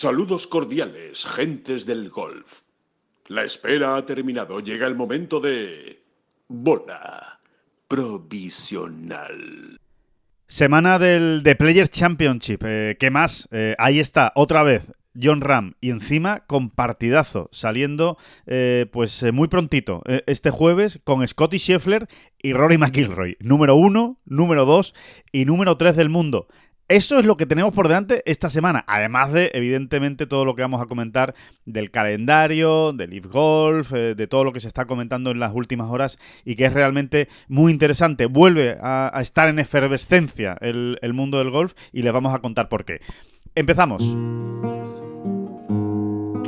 Saludos cordiales, gentes del golf. La espera ha terminado. Llega el momento de... Bola provisional. Semana del The Players Championship. Eh, ¿Qué más? Eh, ahí está, otra vez. John Ram y encima con partidazo saliendo eh, pues muy prontito este jueves con Scotty Scheffler y Rory McIlroy número uno, número dos y número tres del mundo eso es lo que tenemos por delante esta semana, además de, evidentemente, todo lo que vamos a comentar del calendario, del Leaf Golf, eh, de todo lo que se está comentando en las últimas horas y que es realmente muy interesante. Vuelve a, estar en efervescencia el, el mundo del golf y les vamos a contar por qué. Empezamos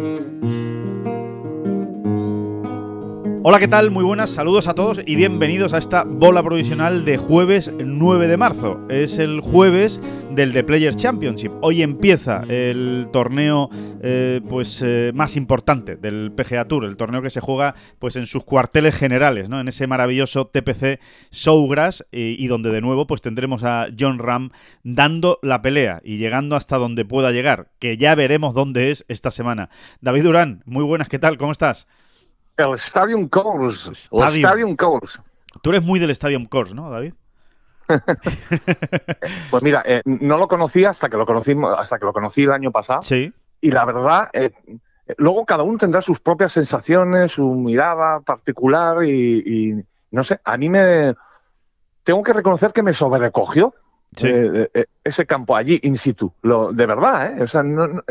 Mm-hmm. Hola, ¿qué tal? Muy buenas, saludos a todos y bienvenidos a esta bola provisional de jueves 9 de marzo. Es el jueves del The Players Championship. Hoy empieza el torneo eh, pues eh, más importante del PGA Tour, el torneo que se juega pues en sus cuarteles generales, ¿no? En ese maravilloso TPC Showgrass y, y donde de nuevo pues tendremos a John Ram dando la pelea y llegando hasta donde pueda llegar, que ya veremos dónde es esta semana. David Durán, muy buenas, ¿qué tal? ¿Cómo estás? El Stadium Course. Stadium. Course. Tú eres muy del Stadium Course, ¿no, David? pues mira, eh, no lo conocía hasta que lo conocí, hasta que lo conocí el año pasado. Sí. Y la verdad, eh, luego cada uno tendrá sus propias sensaciones, su mirada particular y, no sé, a mí me tengo que reconocer que me sobrecogió eh, ese campo allí in situ, lo, de verdad, ¿eh? O sea, no,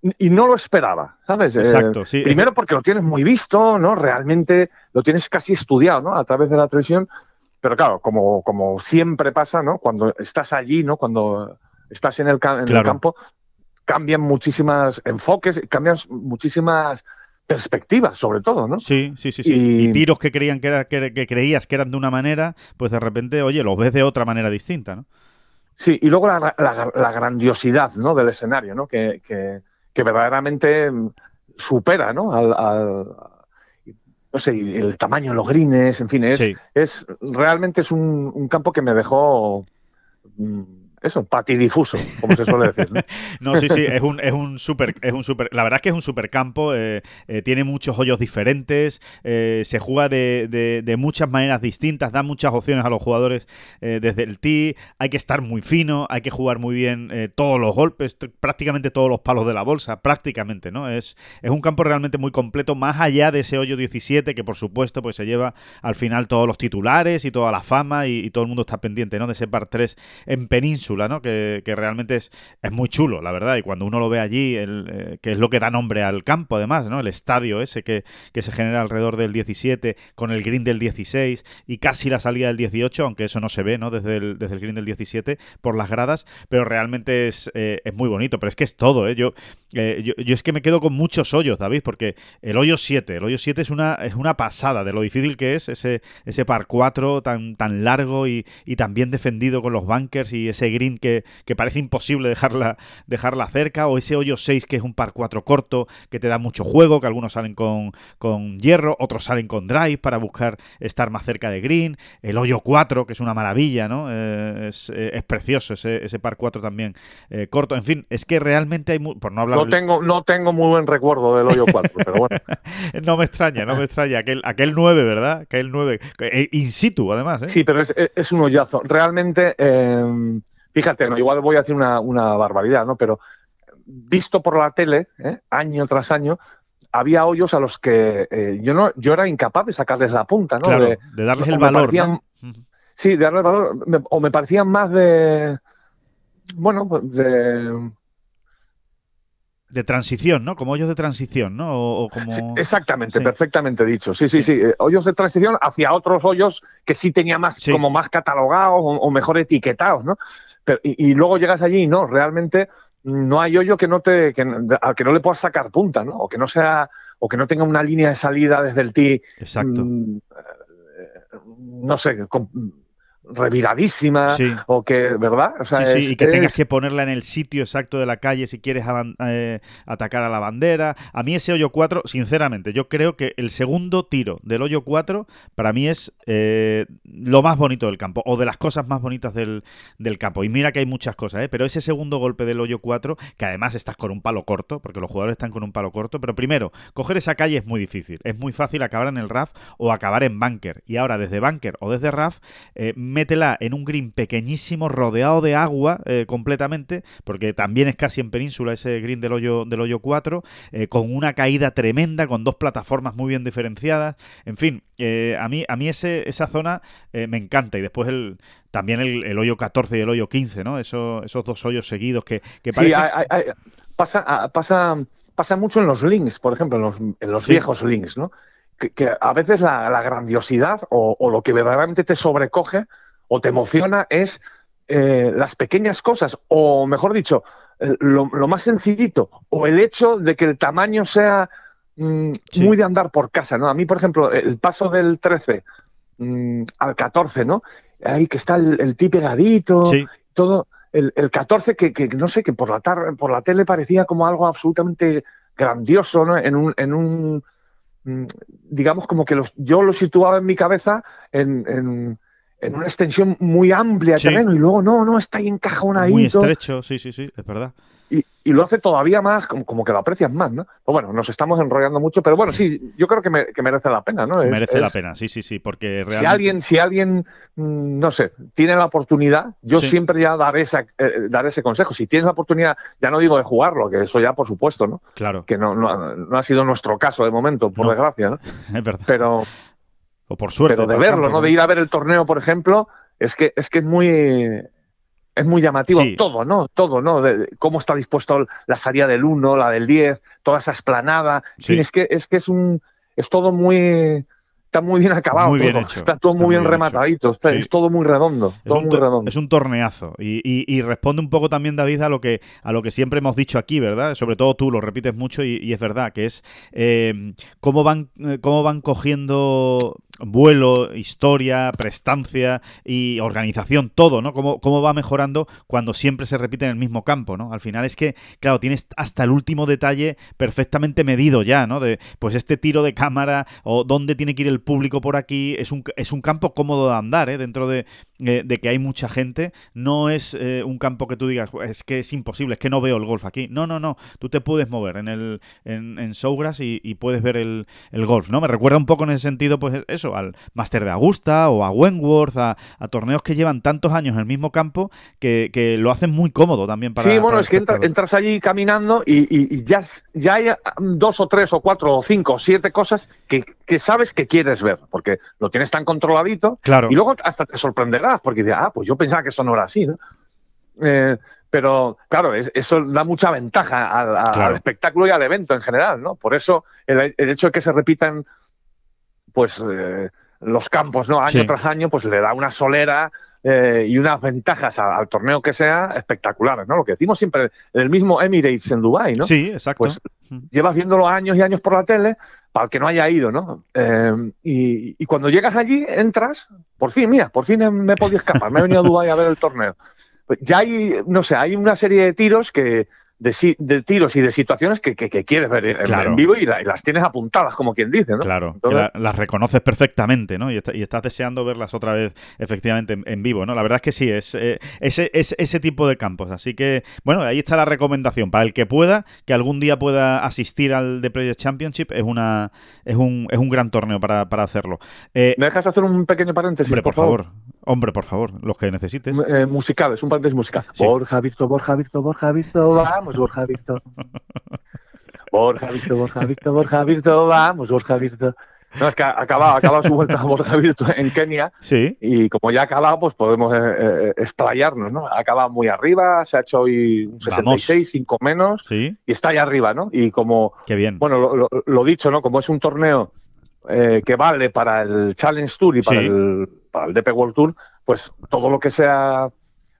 y no lo esperaba, ¿sabes? Eh, Exacto, sí. Primero porque lo tienes muy visto, ¿no? Realmente lo tienes casi estudiado, ¿no? A través de la televisión. Pero claro, como, como siempre pasa, ¿no? Cuando estás allí, ¿no? Cuando estás en el, en el campo, cambian muchísimas enfoques, cambian muchísimas perspectivas, sobre todo, ¿no? Sí, sí, sí, sí. Y, tiros que creían que, era, que, creías que eran de una manera, pues de repente, oye, los ves de otra manera distinta, ¿no? Sí, y luego la, la, grandiosidad, ¿no? Del escenario, ¿no? que, que verdaderamente supera, ¿no? Al, no sé, el tamaño de los greens, en fin, es, es realmente es un, un, campo que me dejó mm, eso, patidifuso, como se suele decir. ¿no? sí, sí, es un, es un super, es un super, la verdad es que es un supercampo, eh, eh, tiene muchos hoyos diferentes, eh, se juega de, de, muchas maneras distintas, da muchas opciones a los jugadores desde el tee, hay que estar muy fino, hay que jugar muy bien todos los golpes, prácticamente todos los palos de la bolsa, prácticamente, ¿no? Es, es un campo realmente muy completo, más allá de ese hoyo 17, que por supuesto pues se lleva al final todos los titulares y toda la fama y, y todo el mundo está pendiente, ¿no? De ese par 3 en península que, realmente es, es, muy chulo, la verdad. Y cuando uno lo ve allí, el, eh, que es lo que da nombre al campo, además, ¿no? El estadio ese que, se genera alrededor del 17, con el green del 16 y casi la salida del 18, aunque eso no se ve, ¿no? Desde el, desde el green del 17 por las gradas, pero realmente es, eh, es muy bonito. Pero es que es todo. Yo, eh, yo, yo, es que me quedo con muchos hoyos, David, porque el hoyo 7, el hoyo 7 es una, es una pasada de lo difícil que es ese, ese par 4 tan, tan largo y, y tan bien defendido con los bunkers y ese green que, parece imposible dejarla, dejarla cerca, o ese hoyo 6 que es un par 4 corto, que te da mucho juego, que algunos salen con, con hierro, otros salen con drive para buscar estar más cerca de green, el hoyo 4, que es una maravilla, ¿no? Eh, es, eh, es, precioso ese, ese par 4 también eh, corto, en fin, es que realmente hay, por no hablar... No tengo, no tengo muy buen recuerdo del hoyo 4, pero bueno. no me extraña, no me extraña, aquel, aquel 9, ¿verdad? Aquel 9, in situ además, ¿eh? Sí, pero es, es un hoyazo. Realmente... Fíjate, ¿no? igual voy a decir una, barbaridad, ¿no? Pero visto por la tele, ¿eh? año tras año, había hoyos a los que eh, yo no, yo era incapaz de sacarles la punta, ¿no? de, darles el valor. Sí, de darles el valor. o me parecían más de. Bueno, pues de. De transición, ¿no? Como hoyos de transición, ¿no? O, como... exactamente, perfectamente dicho. Sí, sí, sí, eh, Hoyos de transición hacia otros hoyos que sí tenía más, como más catalogados o, o mejor etiquetados, ¿no? Y, luego llegas allí y no, realmente no hay hoyo que no te, que, al que no le puedas sacar punta, ¿no? O que no sea, o que no tenga una línea de salida desde el tee. Exacto. Mm, no sé, con, reviradísima o que, ¿verdad? O sea, sí, sí, y que tengas que ponerla en el sitio exacto de la calle si quieres eh, atacar a la bandera. A mí ese hoyo 4, sinceramente, yo creo que el segundo tiro del hoyo 4 para mí es eh, lo más bonito del campo o de las cosas más bonitas del, del campo. Y mira que hay muchas cosas, ¿eh? pero ese segundo golpe del hoyo 4, que además estás con un palo corto, porque los jugadores están con un palo corto, pero primero, coger esa calle es muy difícil. Es muy fácil acabar en el RAF o acabar en bunker. Y ahora desde bunker o desde RAF, eh, métela en un green pequeñísimo, rodeado de agua eh, completamente, porque también es casi en península ese green del hoyo, del hoyo 4, eh, con una caída tremenda, con dos plataformas muy bien diferenciadas. En fin, eh, a mí, a mí ese, esa zona me encanta. Y después el, también el, hoyo 14 y el hoyo 15, ¿no? Eso, esos dos hoyos seguidos que, que Sí, pasa, pasa, pasa mucho en los links, por ejemplo, en los, en los viejos links, ¿no? Que, a veces la, grandiosidad o, o, lo que verdaderamente te sobrecoge o te emociona es eh, las pequeñas cosas, o mejor dicho, lo, más sencillito, o el hecho de que el tamaño sea mm, muy de andar por casa, ¿no? A mí, por ejemplo, el paso del 13 mm, al 14, ¿no? Ahí que está el, el ti pegadito, todo. El, 14 que, que, no sé, que por la, tarde, por la tele parecía como algo absolutamente grandioso, ¿no? En un, en un mm, digamos como que los, yo lo situaba en mi cabeza en en una extensión muy amplia de terreno y luego no, no, está ahí encajado Muy estrecho, sí, sí, sí, es verdad. Y, y lo hace todavía más, como, que lo aprecias más, ¿no? Pues bueno, nos estamos enrollando mucho, pero bueno, sí, yo creo que, merece la pena, ¿no? merece la pena, sí, sí, sí, porque realmente... Si alguien, si alguien mm, no sé, tiene la oportunidad, yo siempre ya daré, esa, eh, daré ese consejo. Si tienes la oportunidad, ya no digo de jugarlo, que eso ya por supuesto, ¿no? Claro. Que no, no, no ha sido nuestro caso de momento, por desgracia, ¿no? Es verdad. Pero... O por suerte. Pero de verlo, ¿no? De ir a ver el torneo, por ejemplo, es que es que es muy es muy llamativo todo, ¿no? Todo, ¿no? De, cómo está dispuesto la salida del 1, la del 10, toda esa esplanada. es que es que es un es todo muy está muy bien acabado. Muy bien hecho. Está todo muy bien, rematadito. Es todo muy redondo. Es, un muy redondo. es un torneazo. Y, responde un poco también, David, a lo que a lo que siempre hemos dicho aquí, ¿verdad? Sobre todo tú lo repites mucho y, es verdad, que es eh, cómo van, eh, cómo van cogiendo vuelo, historia, prestancia y organización, todo, ¿no? Cómo, cómo va mejorando cuando siempre se repite en el mismo campo, ¿no? Al final es que, claro, tienes hasta el último detalle perfectamente medido ya, ¿no? De, pues este tiro de cámara o dónde tiene que ir el público por aquí, es un, es un campo cómodo de andar, ¿eh? Dentro de, eh, de que hay mucha gente, no es eh, un campo que tú digas, es que es imposible, es que no veo el golf aquí. No, no, no, tú te puedes mover en el en, en Showgrass y, y puedes ver el, el golf, ¿no? Me recuerda un poco en ese sentido, pues eso, al Master de Augusta o a Wentworth, a, torneos que llevan tantos años en el mismo campo que, lo hacen muy cómodo también para. Sí, bueno, es que entras allí caminando y, ya, ya hay dos o tres o cuatro o cinco o siete cosas que, sabes que quieres ver, porque lo tienes tan controladito. Claro. Y luego hasta te porque dices, ah, pues yo pensaba que eso no era así, ¿no? Eh, pero claro, eso da mucha ventaja al, espectáculo y al evento en general, ¿no? Por eso el, el hecho de que se repitan pues eh, los campos, ¿no? Año tras año, pues le da una solera eh, y unas ventajas al, torneo que sea espectaculares, ¿no? Lo que decimos siempre, el mismo Emirates en Dubai, ¿no? Sí, exacto. Pues llevas viéndolo años y años por la tele, para el que no haya ido, ¿no? Eh, y, cuando llegas allí, entras, por fin, mira, por fin me he podido escapar, me he venido a Dubai a ver el torneo. Pues ya hay, no sé, hay una serie de tiros que, de, tiros y de situaciones que, quieres ver en, vivo y, las tienes apuntadas, como quien dice, ¿no? Claro, las reconoces perfectamente, ¿no? Y, estás deseando verlas otra vez efectivamente en, vivo, ¿no? La verdad es que sí, es, eh, ese, es ese tipo de campos. Así que, bueno, ahí está la recomendación. Para el que pueda, que algún día pueda asistir al The Players Championship, es una es un, es un gran torneo para, hacerlo. Eh, ¿Me dejas hacer un pequeño paréntesis? Hombre, por, favor. Hombre, por favor, los que necesites. Eh, musical, es un paréntesis musical. Borja Virto, Borja Virto, Borja Virto, vamos, Borja Virto. Borja Virto, Borja Virto, Borja Virto, vamos, Borja Virto. No, es que ha acabado, su vuelta a Borja Virto en Kenia. Sí. Y como ya ha acabado, pues podemos eh, eh, explayarnos, ¿no? Ha acabado muy arriba, se ha hecho hoy un 66, 5 menos. Sí. Y está ahí arriba, ¿no? Y como. Qué bien. Bueno, lo, lo, dicho, ¿no? Como es un torneo que vale para el Challenge Tour y para el para el DP World Tour, pues todo lo que sea,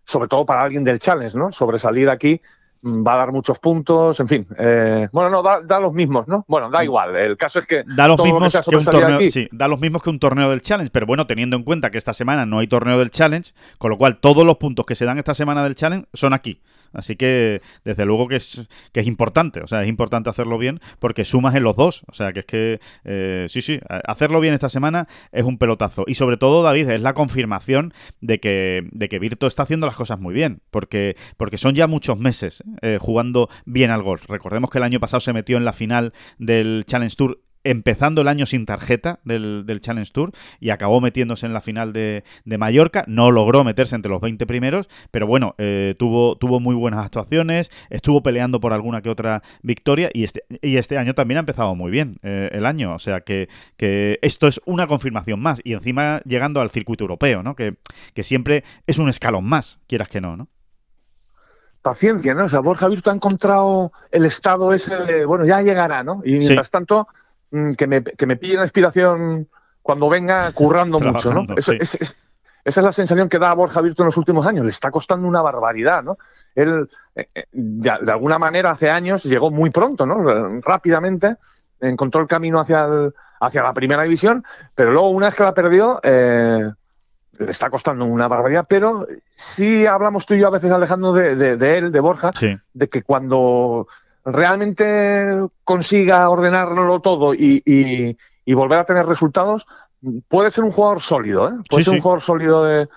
sobre todo para alguien del Challenge, ¿no? Sobresalir aquí, mm, va a dar muchos puntos, en fin. Eh, bueno, no, da, los mismos, ¿no? Bueno, da igual. El caso es que. Da los, mismos que, un torneo, sí, da los mismos que un torneo del Challenge, pero bueno, teniendo en cuenta que esta semana no hay torneo del Challenge, con lo cual todos los puntos que se dan esta semana del Challenge son aquí. Así que, desde luego que es, que es importante, o sea, es importante hacerlo bien porque sumas en los dos. O sea, que es que, eh, sí, sí, hacerlo bien esta semana es un pelotazo. Y sobre todo, David, es la confirmación de que, de que Virto está haciendo las cosas muy bien, porque, porque son ya muchos meses eh, jugando bien al golf. Recordemos que el año pasado se metió en la final del Challenge Tour empezando el año sin tarjeta del, Challenge Tour y acabó metiéndose en la final de, Mallorca. No logró meterse entre los 20 primeros, pero bueno, eh, tuvo, tuvo muy buenas actuaciones, estuvo peleando por alguna que otra victoria y este, y este año también ha empezado muy bien eh, el año. O sea que, que, esto es una confirmación más y encima llegando al circuito europeo, ¿no? Que, que siempre es un escalón más, quieras que no, ¿no? Paciencia, ¿no? O sea, Borja Virtu ha encontrado el estado ese bueno, ya llegará, ¿no? Y mientras tanto que me, que me pille la inspiración cuando venga currando mucho, ¿no? esa es la sensación que da a Borja Virtu en los últimos años. Le está costando una barbaridad, ¿no? Él, eh, eh, de, alguna manera, hace años llegó muy pronto, ¿no? Rápidamente encontró el camino hacia, hacia la primera división, pero luego, una vez que la perdió, eh, le está costando una barbaridad. Pero sí hablamos tú y yo a veces, Alejandro, de, de, él, de Borja, de que cuando realmente consiga ordenarlo todo y, volver a tener resultados, puede ser un jugador sólido, ¿eh? puede ser un jugador sólido de,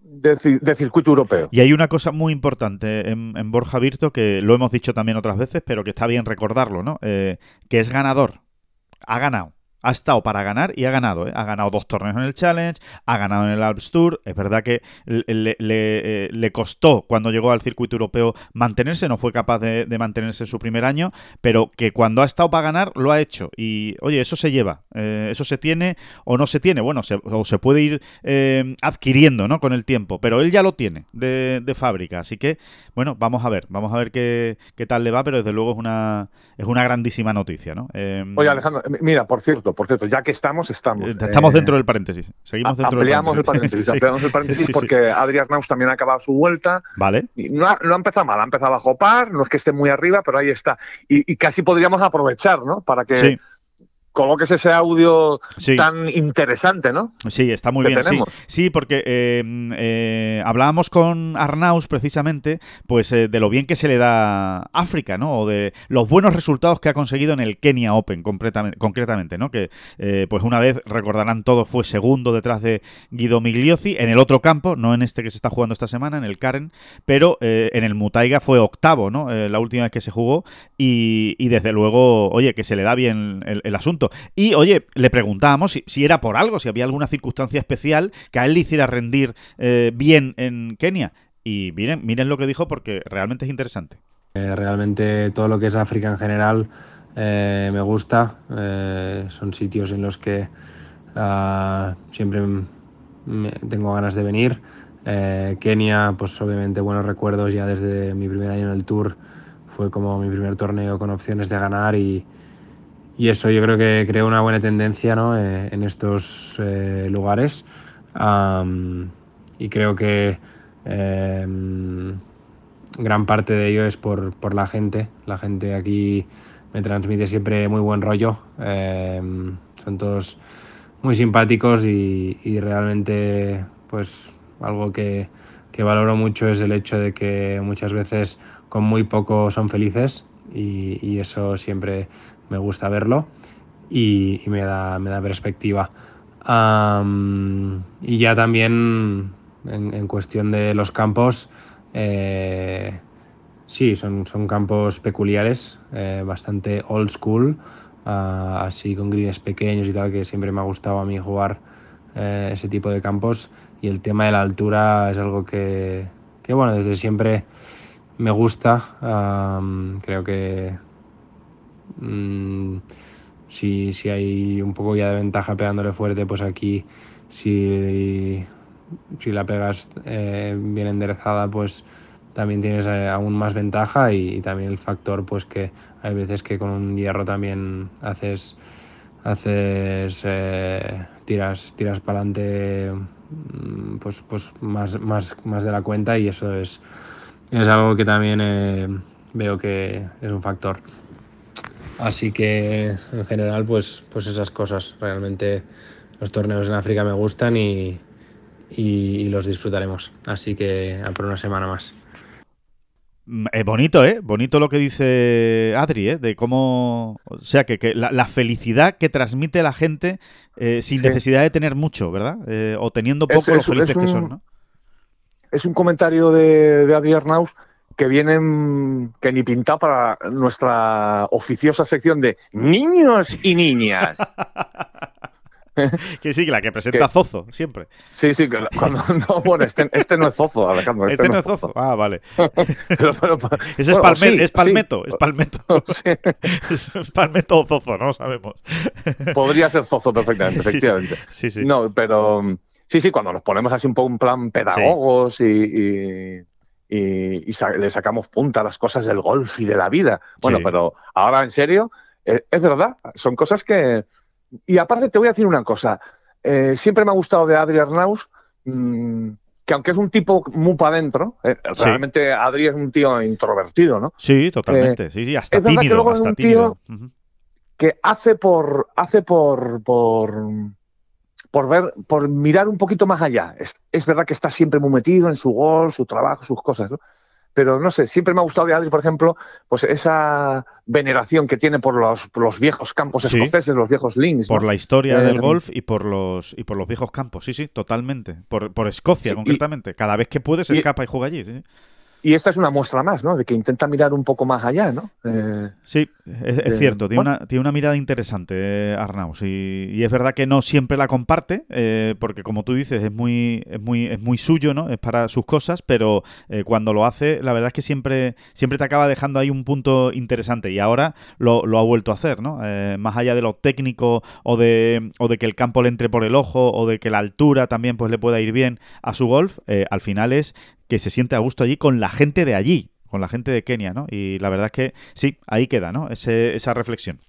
de, circuito europeo. Y hay una cosa muy importante en, Borja Virto que lo hemos dicho también otras veces, pero que está bien recordarlo, ¿no? Eh, que es ganador. Ha ganado ha estado para ganar y ha ganado. ¿eh? Ha ganado dos torneos en el Challenge, ha ganado en el Alps Tour. Es verdad que le, eh, costó cuando llegó al circuito europeo mantenerse, no fue capaz de, mantenerse en su primer año, pero que cuando ha estado para ganar lo ha hecho. Y oye, eso se lleva, eh, eso se tiene o no se tiene. Bueno, se, o se puede ir adquiriendo ¿no? con el tiempo, pero él ya lo tiene de, fábrica. Así que, bueno, vamos a ver, vamos a ver qué, qué, tal le va, pero desde luego es una, es una grandísima noticia. ¿no? oye, Alejandro, mira, por cierto, por cierto, ya que estamos, estamos. Eh, estamos dentro del paréntesis. Seguimos dentro del paréntesis. el paréntesis. ampliamos el paréntesis porque Adrián Naus también ha acabado su vuelta. Vale. Y no, ha, empezado mal, ha empezado a jopar, no es que esté muy arriba, pero ahí está. Y, y casi podríamos aprovechar, ¿no? Para que coloques ese audio tan interesante, ¿no? Sí, está muy bien. Sí. sí, porque eh, eh, hablábamos con Arnaus precisamente, pues eh, de lo bien que se le da África, ¿no? O de los buenos resultados que ha conseguido en el Kenya Open, concretamente, ¿no? Que, pues una vez, recordarán todos, fue segundo detrás de Guido Migliozzi en el otro campo, no en este que se está jugando esta semana, en el Karen, pero en el Mutaiga fue octavo, ¿no? la última vez que se jugó y, desde luego, oye, que se le da bien el asunto. Y oye, le preguntábamos si, era por algo, si había alguna circunstancia especial que a él le hiciera rendir eh, bien en Kenia. Y miren, miren lo que dijo porque realmente es interesante. Eh, realmente todo lo que es África en general eh, me gusta. son sitios en los que ah, siempre tengo ganas de venir. Kenia, pues obviamente buenos recuerdos ya desde mi primer año en el Tour. Fue como mi primer torneo con opciones de ganar y, y eso yo creo que creó una buena tendencia ¿no? Eh, en estos eh, lugares y creo que em, gran parte de ello es por, por, la gente. La gente aquí me transmite siempre muy buen rollo. Em, son todos muy simpáticos y, y, realmente pues algo que, que valoro mucho es el hecho de que muchas veces con muy poco son felices y, y eso siempre me gusta verlo y, me, da, me da perspectiva. y ya también en, cuestión de los campos, eh, sí, son, son campos peculiares, eh, bastante old school, ah, así con greens pequeños y tal, que siempre me ha gustado a mí jugar eh, ese tipo de campos. Y el tema de la altura es algo que, que bueno, desde siempre me gusta. creo que Mm, si, si, hay un poco ya de ventaja pegándole fuerte, pues aquí si, si la pegas eh, bien enderezada, pues también tienes eh, aún más ventaja y, también el factor pues que hay veces que con un hierro también haces haces eh, tiras tiras para adelante mm, pues pues más, más, más de la cuenta y eso es es algo que también veo que es un factor. Así que en general, pues, pues esas cosas. Realmente los torneos en África me gustan y, y los disfrutaremos. Así que a por una semana más. Mm, es bonito, ¿eh? Bonito lo que dice Adri, ¿eh? De cómo... O sea, que, que la, la, felicidad que transmite la gente eh, sin sí. necesidad de tener mucho, ¿verdad? Eh, o teniendo poco es, lo felices un, que son, ¿no? Es un comentario de, de Adri Arnaus que vienen que ni pintado para nuestra oficiosa sección de niños y niñas. que sí, la que presenta que, Zozo, siempre. Sí, sí, que cuando, no, bueno, este, este, no es Zozo, Alejandro. Este, este no es Zozo. Ah, vale. pero, pero, Ese bueno, es, Palme sí, es, Palmeto, sí. es Palmeto, es Palmeto o Zozo, no sabemos. Podría ser Zozo perfectamente, efectivamente. Sí, sí. No, pero sí, sí, cuando nos ponemos así un poco en plan pedagogos y, y y, y sa le sacamos punta a las cosas del golf y de la vida. Bueno, sí. pero ahora en serio, eh, es verdad, son cosas que... Y aparte te voy a decir una cosa, eh, siempre me ha gustado de Adri Arnaus, mmm, que aunque es un tipo muy para adentro, eh, sí. realmente Adri es un tío introvertido, ¿no? Sí, totalmente, sí, sí, hasta tímido. Que luego hasta es un tímido. tío uh -huh. que hace por... Hace por, por por ver, por mirar un poquito más allá. Es, es, verdad que está siempre muy metido en su gol, su trabajo, sus cosas, ¿no? Pero no sé, siempre me ha gustado de Adri, por ejemplo, pues esa veneración que tiene por los, por los viejos campos sí. escoceses, los viejos links. Por ¿no? la historia eh, del golf y por los y por los viejos campos, sí, sí, totalmente. Por, por Escocia, sí, concretamente. Y, Cada vez que puede se escapa y juega allí, sí. Y esta es una muestra más, ¿no? De que intenta mirar un poco más allá, ¿no? Eh, sí, es, es eh, cierto. Tiene, bueno. una, tiene una mirada interesante, eh, Arnaus. Y, y, es verdad que no siempre la comparte, eh, porque como tú dices, es muy, es muy, es muy suyo, ¿no? Es para sus cosas, pero eh, cuando lo hace, la verdad es que siempre, siempre te acaba dejando ahí un punto interesante. Y ahora lo, lo ha vuelto a hacer, ¿no? Más allá de lo técnico o de, o de que el campo le entre por el ojo o de que la altura también pues le pueda ir bien a su golf, al final es que se siente a gusto allí con la gente de allí, con la gente de Kenia, ¿no? Y la verdad es que sí, ahí queda, ¿no? Ese, esa reflexión.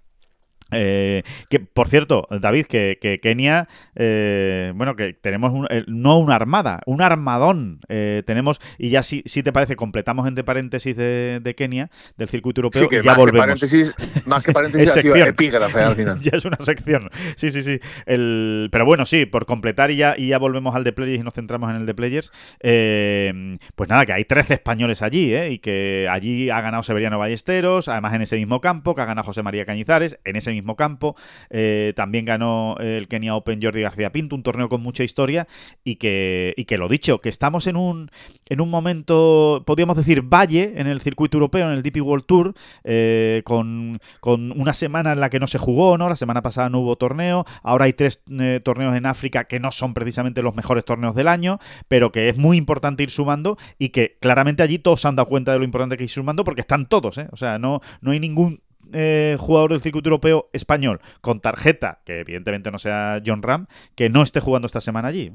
Eh, que por cierto, David, que, que Kenia, eh, bueno, que tenemos un, eh, no una armada, un armadón. Tenemos, y ya si, si te parece, completamos entre paréntesis de, de Kenia, del circuito europeo, sí, que y ya más volvemos. Que paréntesis, más que paréntesis, es sección. epígrafe al final. ya es una sección. Sí, sí, sí. El, pero bueno, sí, por completar y ya, y ya volvemos al de Players y nos centramos en el de Players. Eh, pues nada, que hay 13 españoles allí, ¿eh? Y que allí ha ganado Severiano Ballesteros, además en ese mismo campo, que ha ganado José María Cañizares, en ese mismo campo. Eh, también ganó el Kenia Open Jordi García Pinto, un torneo con mucha historia y que, y que lo dicho, que estamos en un, en un momento, podríamos decir, valle en el circuito europeo, en el DP World Tour, eh, con, con, una semana en la que no se jugó, ¿no? La semana pasada no hubo torneo, ahora hay tres eh, torneos en África que no son precisamente los mejores torneos del año, pero que es muy importante ir sumando y que claramente allí todos se han dado cuenta de lo importante que ir sumando porque están todos, ¿eh? O sea, no, no hay ningún eh, jugador del circuito europeo español con tarjeta, que evidentemente no sea John Ram, que no esté jugando esta semana allí.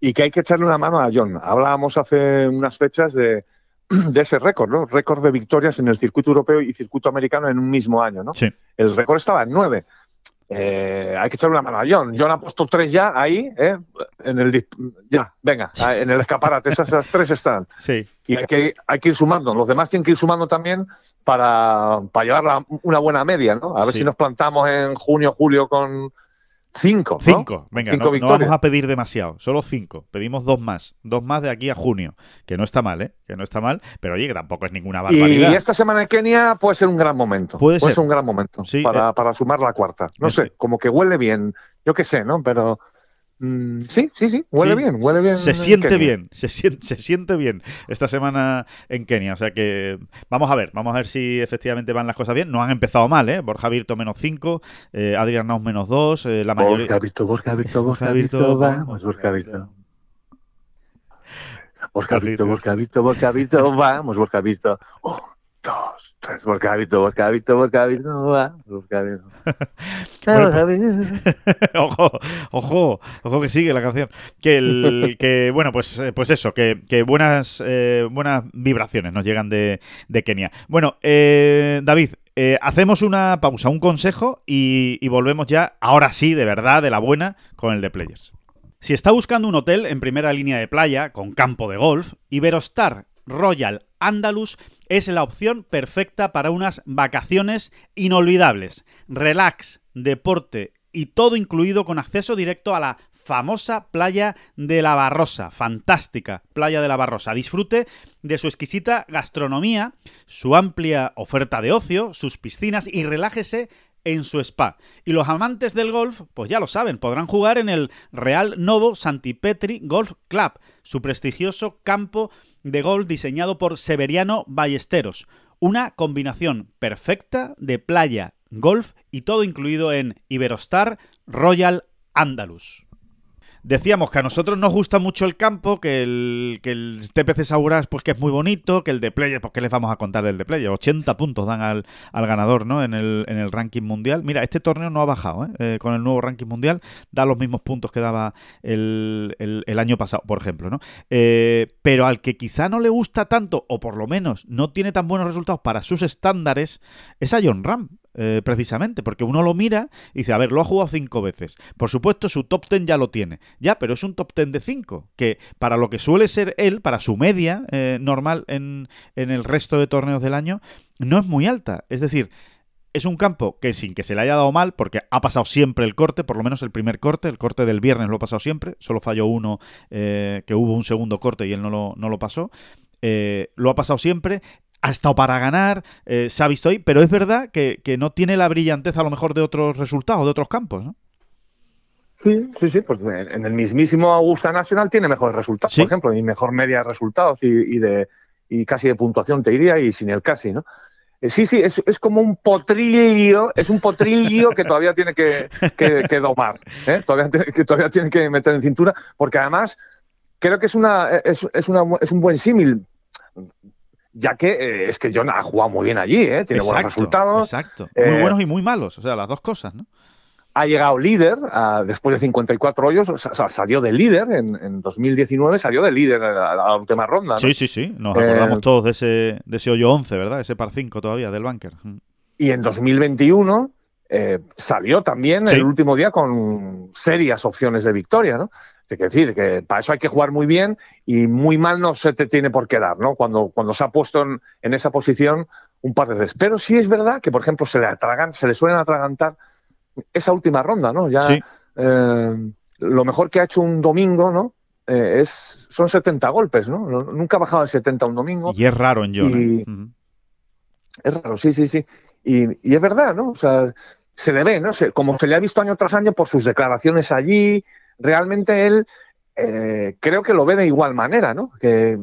Y que hay que echarle una mano a John. Hablábamos hace unas fechas de, de ese récord, ¿no? Récord de victorias en el circuito europeo y circuito americano en un mismo año, ¿no? Sí. El récord estaba en nueve. Eh, hay que echarle una mano a John. John ha puesto tres ya ahí, ¿eh? en el ya, venga, en el escaparate, esas, esas tres están. Sí. Y hay que, hay que ir sumando. Los demás tienen que ir sumando también para, para llevar la, una buena media, ¿no? A ver Sí. si nos plantamos en junio, julio con cinco. ¿no? Cinco, venga, Cinco no, no vamos a pedir demasiado, solo cinco. Pedimos dos más, dos más de aquí a junio, que no está mal, ¿eh? Que no está mal, pero oye, que tampoco es ninguna barbaridad. Y esta semana en Kenia puede ser un gran momento. Puede ser. un gran momento Sí, para, eh. para sumar la cuarta. No sé, como que huele bien. Yo qué sé, ¿no? Pero mm, sí, sí, sí, huele Sí, bien, huele bien. Se en siente Kenia. bien, se siente, se siente bien esta semana en Kenia. O sea que vamos a ver, vamos a ver si efectivamente van las cosas bien. No han empezado mal, ¿eh? Borja Virto menos 5, eh, Adrián Naus menos 2, eh, la mayoría. Borja Virto, Borja Virto, Borja Virto, Virto, vamos, Borja Virto. Borja Virto, Borja Virto, Borja Virto, vamos, Borja Virto. Un, dos, Virto. Bueno, Borja Virto. ojo, ojo, ojo que sigue la canción. Que, el, que bueno, pues, eh, pues eso, que, que buenas, eh, buenas vibraciones nos llegan de, de Kenia. Bueno, eh, David, eh, hacemos una pausa, un consejo y, y volvemos ya, ahora sí, de verdad, de la buena, con el de Players. Si está buscando un hotel en primera línea de playa, con campo de golf, Iberostar Royal Andalus es la opción perfecta para unas vacaciones inolvidables. Relax, deporte y todo incluido con acceso directo a la famosa playa de la Barrosa, fantástica playa de la Barrosa. Disfrute de su exquisita gastronomía, su amplia oferta de ocio, sus piscinas y relájese en su spa. Y los amantes del golf, pues ya lo saben, podrán jugar en el Real Novo Santipetri Golf Club, su prestigioso campo de golf diseñado por Severiano Ballesteros. Una combinación perfecta de playa, golf y todo incluido en Iberostar Royal Andalus. Decíamos que a nosotros nos gusta mucho el campo, que el, que el TPC Sauras, pues que es muy bonito, que el de Player, pues que les vamos a contar del de Player. 80 puntos dan al, al ganador, ¿no? En el, en el ranking mundial. Mira, este torneo no ha bajado, ¿eh? Eh, con el nuevo ranking mundial, da los mismos puntos que daba el, el, el año pasado, por ejemplo, ¿no? Eh, pero al que quizá no le gusta tanto, o por lo menos no tiene tan buenos resultados para sus estándares, es a John Ram. Eh, precisamente, porque uno lo mira y dice, a ver, lo ha jugado cinco veces. Por supuesto, su top ten ya lo tiene. Ya, pero es un top ten de cinco, que para lo que suele ser él, para su media eh, normal en, en el resto de torneos del año, no es muy alta. Es decir, es un campo que sin que se le haya dado mal, porque ha pasado siempre el corte, por lo menos el primer corte, el corte del viernes lo ha pasado siempre, solo falló uno, eh, que hubo un segundo corte y él no lo, no lo pasó. Lo ha pasado siempre ha estado para ganar, eh, se ha visto ahí, pero es verdad que, que, no tiene la brillantez a lo mejor de otros resultados, de otros campos, ¿no? Sí, sí, sí, pues en el mismísimo Augusta Nacional tiene mejores resultados, ¿Sí? por ejemplo, y mejor media de resultados y, y, de, y casi de puntuación, te diría, y sin el casi, ¿no? Eh, sí, sí, es, es, como un potrillo, es un potrillo que todavía tiene que, que, que domar, ¿eh? todavía, que todavía tiene que meter en cintura, porque además creo que es, una, es, es, una, es un buen símil ya que eh, es que John ha jugado muy bien allí, ¿eh? tiene exacto, buenos resultados. Exacto, muy eh, buenos y muy malos, o sea, las dos cosas, ¿no? Ha llegado líder uh, después de 54 hoyos, o sea, salió de líder en, en, 2019, salió de líder a la, a la última ronda. ¿no? Sí, sí, sí, nos acordamos todos de ese, de ese hoyo 11, ¿verdad? Ese par 5 todavía del bunker. Y en 2021 eh, salió también sí. el último día con serias opciones de victoria, ¿no? Es decir, que para eso hay que jugar muy bien y muy mal no se te tiene por qué dar, ¿no? Cuando, cuando se ha puesto en, en esa posición un par de veces. Pero sí es verdad que, por ejemplo, se le atragan, se le suelen atragantar esa última ronda, ¿no? Ya sí. eh, lo mejor que ha hecho un domingo, ¿no? Eh, es, son 70 golpes, ¿no? Nunca ha bajado de 70 un domingo. Y es raro en John. Y... ¿eh? Uh -huh. Es raro, sí, sí, sí. Y, y, es verdad, ¿no? O sea, se le ve, ¿no? Se, como se le ha visto año tras año por sus declaraciones allí, realmente él eh, creo que lo ve de igual manera, ¿no? Que,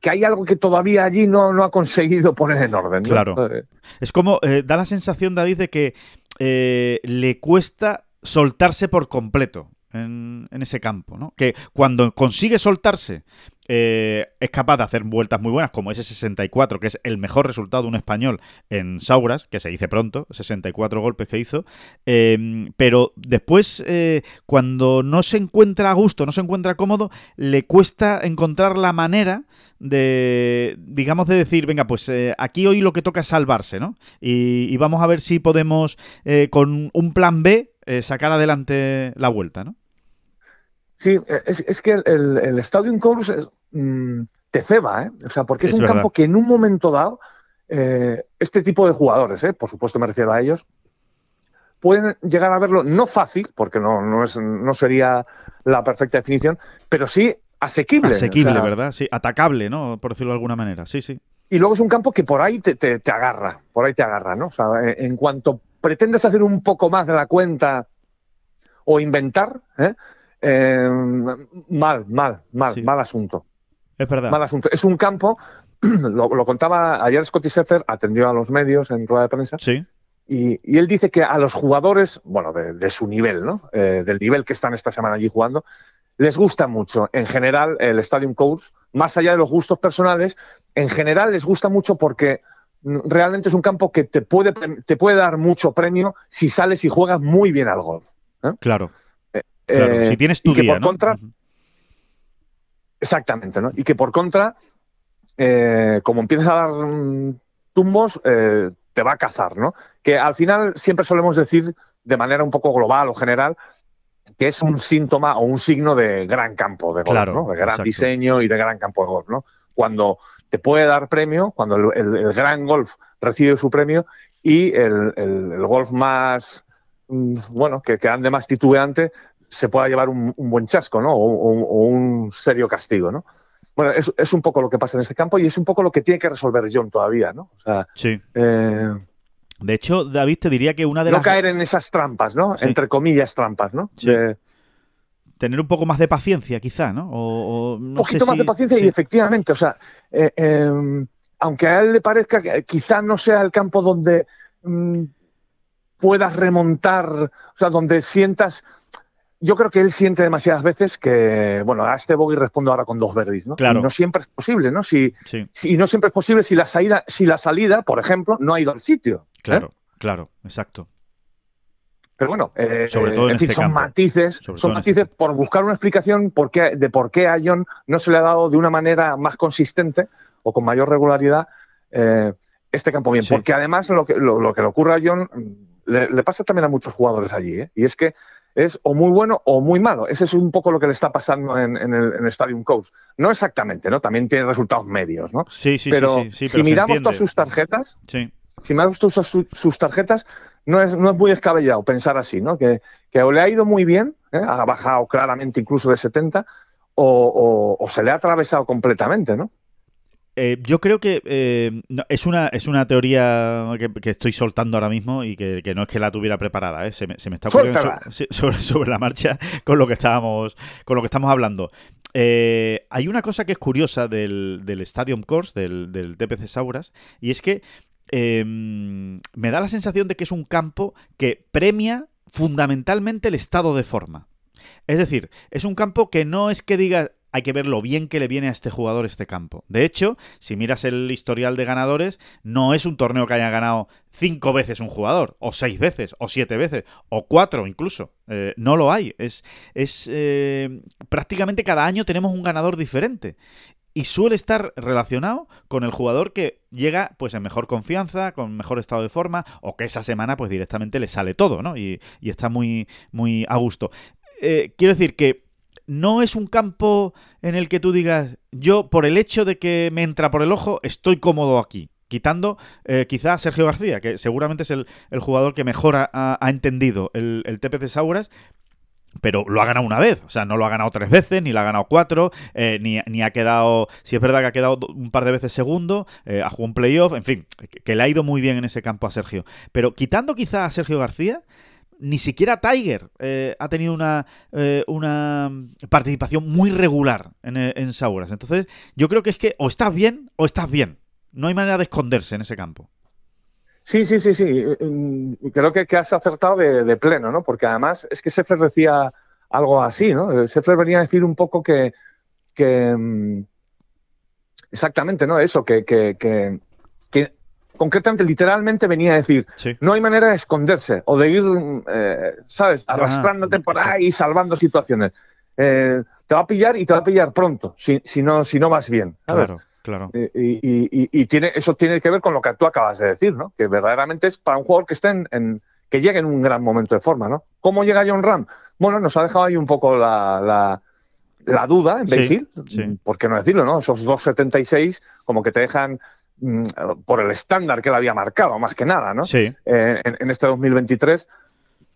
que hay algo que todavía allí no, no ha conseguido poner en orden. ¿no? Claro. Es como, eh, da la sensación, David, de que eh, le cuesta soltarse por completo en, ese campo, ¿no? Que cuando consigue soltarse eh, es capaz de hacer vueltas muy buenas, como ese 64, que es el mejor resultado de un español en Sauras, que se dice pronto, 64 golpes que hizo, eh, pero después, eh, cuando no se encuentra a gusto, no se encuentra cómodo, le cuesta encontrar la manera de, digamos, de decir, venga, pues eh, aquí hoy lo que toca es salvarse, ¿no? Y, y vamos a ver si podemos, con un plan B, sacar adelante la vuelta, ¿no? Sí, es, es que el, el, Stadium Course es, mmm, te ceba, ¿eh? O sea, porque es, es un verdad. campo que en un momento dado, eh, este tipo de jugadores, ¿eh? por supuesto me refiero a ellos, pueden llegar a verlo no fácil, porque no, no, es, no sería la perfecta definición, pero sí asequible. Asequible, o sea, ¿verdad? Sí, atacable, ¿no? Por decirlo de alguna manera, sí, sí. Y luego es un campo que por ahí te, te, te agarra, por ahí te agarra, ¿no? O sea, en cuanto pretendes hacer un poco más de la cuenta o inventar, ¿eh? Eh, mal, mal, mal, sí. mal asunto. Es verdad. Mal asunto. Es un campo, lo, lo contaba ayer Scotty Sheffer, atendió a los medios en rueda de prensa. Sí. Y, y, él dice que a los jugadores, bueno, de, de su nivel, ¿no? Eh, del nivel que están esta semana allí jugando, les gusta mucho, en general, el Stadium Course, más allá de los gustos personales, en general les gusta mucho porque realmente es un campo que te puede, te puede dar mucho premio si sales y juegas muy bien al golf. ¿eh? Claro. Claro, eh, si tienes tu y que día, por ¿no? contra, uh -huh. Exactamente, ¿no? Y que por contra, eh, como empiezas a dar um, tumbos, eh, te va a cazar, ¿no? Que al final siempre solemos decir de manera un poco global o general que es un síntoma o un signo de gran campo de golf, claro, ¿no? De gran exacto. diseño y de gran campo de golf, ¿no? Cuando te puede dar premio cuando el, el, gran golf recibe su premio y el, el golf más, mm, bueno, que, que, ande más titubeante se pueda llevar un, un buen chasco, ¿no? O, o, o, un serio castigo, ¿no? Bueno, es, es, un poco lo que pasa en este campo y es un poco lo que tiene que resolver John todavía, ¿no? O sea, sí. Eh, de hecho, David, te diría que una de no las... caer en esas trampas, ¿no? Sí. Entre comillas, trampas, ¿no? Sí. De, Tener un poco más de paciencia, quizá, ¿no? O, no un poquito más si- de paciencia sí. y efectivamente, o sea, eh, eh, aunque a él le parezca que quizá no sea el campo donde mm, puedas remontar, o sea, donde sientas. Yo creo que él siente demasiadas veces que, bueno, a este bogey respondo ahora con dos verdis, ¿no? Claro. Y no siempre es posible, ¿no? Si, Sí, si no siempre es posible si la salida, si la salida, por ejemplo, no ha ido al sitio. ¿eh? claro, claro, exacto. Pero bueno, eh, Sobre todo en fin, este son campo. matices, Sobre son este matices por buscar una explicación por qué- de por qué a John no se le ha dado de una manera más consistente o con mayor regularidad eh, este campo bien. Sí. Porque además lo que, lo, lo que le ocurre a John le, le pasa también a muchos jugadores allí, ¿eh? y es que es o muy bueno o muy malo. Ese es un poco lo que le está pasando en, en el, en Stadium Coach. No exactamente, ¿no? También tiene resultados medios, ¿no? Sí, sí, pero sí, sí, sí, si pero miramos todas sus tarjetas, Sí, si me sus, sus, sus tarjetas, no es, no es muy descabellado pensar así, ¿no? Que, que o le ha ido muy bien, ¿eh? ha bajado claramente incluso de 70, o, o, o se le ha atravesado completamente, ¿no? Eh, yo creo que eh, no, es, una, es una teoría que, que estoy soltando ahora mismo y que, que no es que la tuviera preparada, ¿eh? se, me, se me está ocurriendo so- sobre, sobre la marcha con lo que estábamos, con lo que estamos hablando. Hay una cosa que es curiosa del, del Stadium Course, del, del TPC Sauras, y es que eh, me da la sensación de que es un campo que premia fundamentalmente el estado de forma. Es decir, es un campo que no es que diga hay que ver lo bien que le viene a este jugador este campo. De hecho, si miras el historial de ganadores, no es un torneo que haya ganado cinco veces un jugador, o seis veces, o siete veces, o cuatro incluso. Eh, no lo hay. Es, es eh, prácticamente cada año tenemos un ganador diferente. Y suele estar relacionado con el jugador que llega pues en mejor confianza, con mejor estado de forma, o que esa semana pues directamente le sale todo, ¿no? Y, y está muy, muy a gusto. Eh, quiero decir que no es un campo en el que tú digas, yo por el hecho de que me entra por el ojo, estoy cómodo aquí. Quitando eh, quizá a Sergio García, que seguramente es el, jugador que mejor ha, ha entendido el, el TPC Sauras, pero lo ha ganado una vez, o sea, no lo ha ganado tres veces, ni lo ha ganado cuatro, eh, ni, ni, ha quedado, si es verdad que ha quedado un par de veces segundo, eh, ha jugado un playoff, en fin, que, que, le ha ido muy bien en ese campo a Sergio. Pero quitando quizá a Sergio García, ni siquiera Tiger eh, ha tenido una, eh, una participación muy regular en, en Sauras. Entonces, yo creo que es que o estás bien o estás bien. No hay manera de esconderse en ese campo. Sí, sí, sí, sí. Creo que, que has acertado de, de, pleno, ¿no? Porque además es que Seffler decía algo así, ¿no? Seffler venía a decir un poco que, que mm, exactamente, ¿no? Eso, que, que concretamente, literalmente venía a decir, sí. no hay manera de esconderse o de ir, eh, ¿sabes?, arrastrándote ah, por ahí y salvando situaciones. Eh, te va a pillar y te va a pillar pronto, si, si, no, si no vas bien. Claro. Claro. Y, y, y, y, tiene, eso tiene que ver con lo que tú acabas de decir, ¿no? Que verdaderamente es para un jugador que esté en, en, que llegue en un gran momento de forma, ¿no? ¿Cómo llega John Ram? Bueno, nos ha dejado ahí un poco la, la, la duda en sí, Bay sí. ¿por qué no decirlo, no? Esos 2.76 como que te dejan por el estándar que él había marcado, más que nada, ¿no? Sí. Eh, en, en, este 2023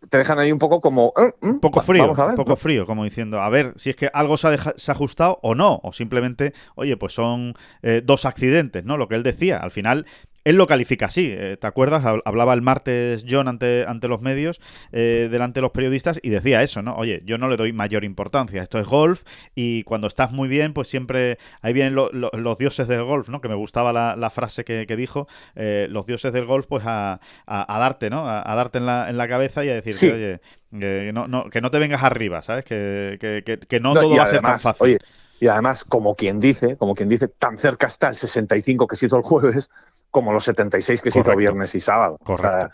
te dejan ahí un poco como... Eh, un poco frío, poco frío, como diciendo, a ver si es que algo se ha, deja, se ha ajustado o no, o simplemente, oye, pues son eh, dos accidentes, ¿no? Lo que él decía, al final él lo califica así. Eh, ¿Te acuerdas? Hablaba el martes John ante, ante los medios, eh, delante de los periodistas, y decía eso, ¿no? Oye, yo no le doy mayor importancia. Esto es golf, y cuando estás muy bien, pues siempre. Ahí vienen lo, lo, los dioses del golf, ¿no? Que me gustaba la, la frase que, que dijo. Eh, los dioses del golf, pues a, a, a darte, ¿no? A, a, darte en la, en la cabeza y a decirte, sí. oye, que no, no, que no te vengas arriba, ¿sabes? Que, que, que, que no, no, todo va además, a ser tan fácil. Oye, y además, como quien dice, como quien dice, tan cerca está el 65 que se hizo el jueves como los 76 que Correcto. se hizo viernes y sábado. Correcto. O sea,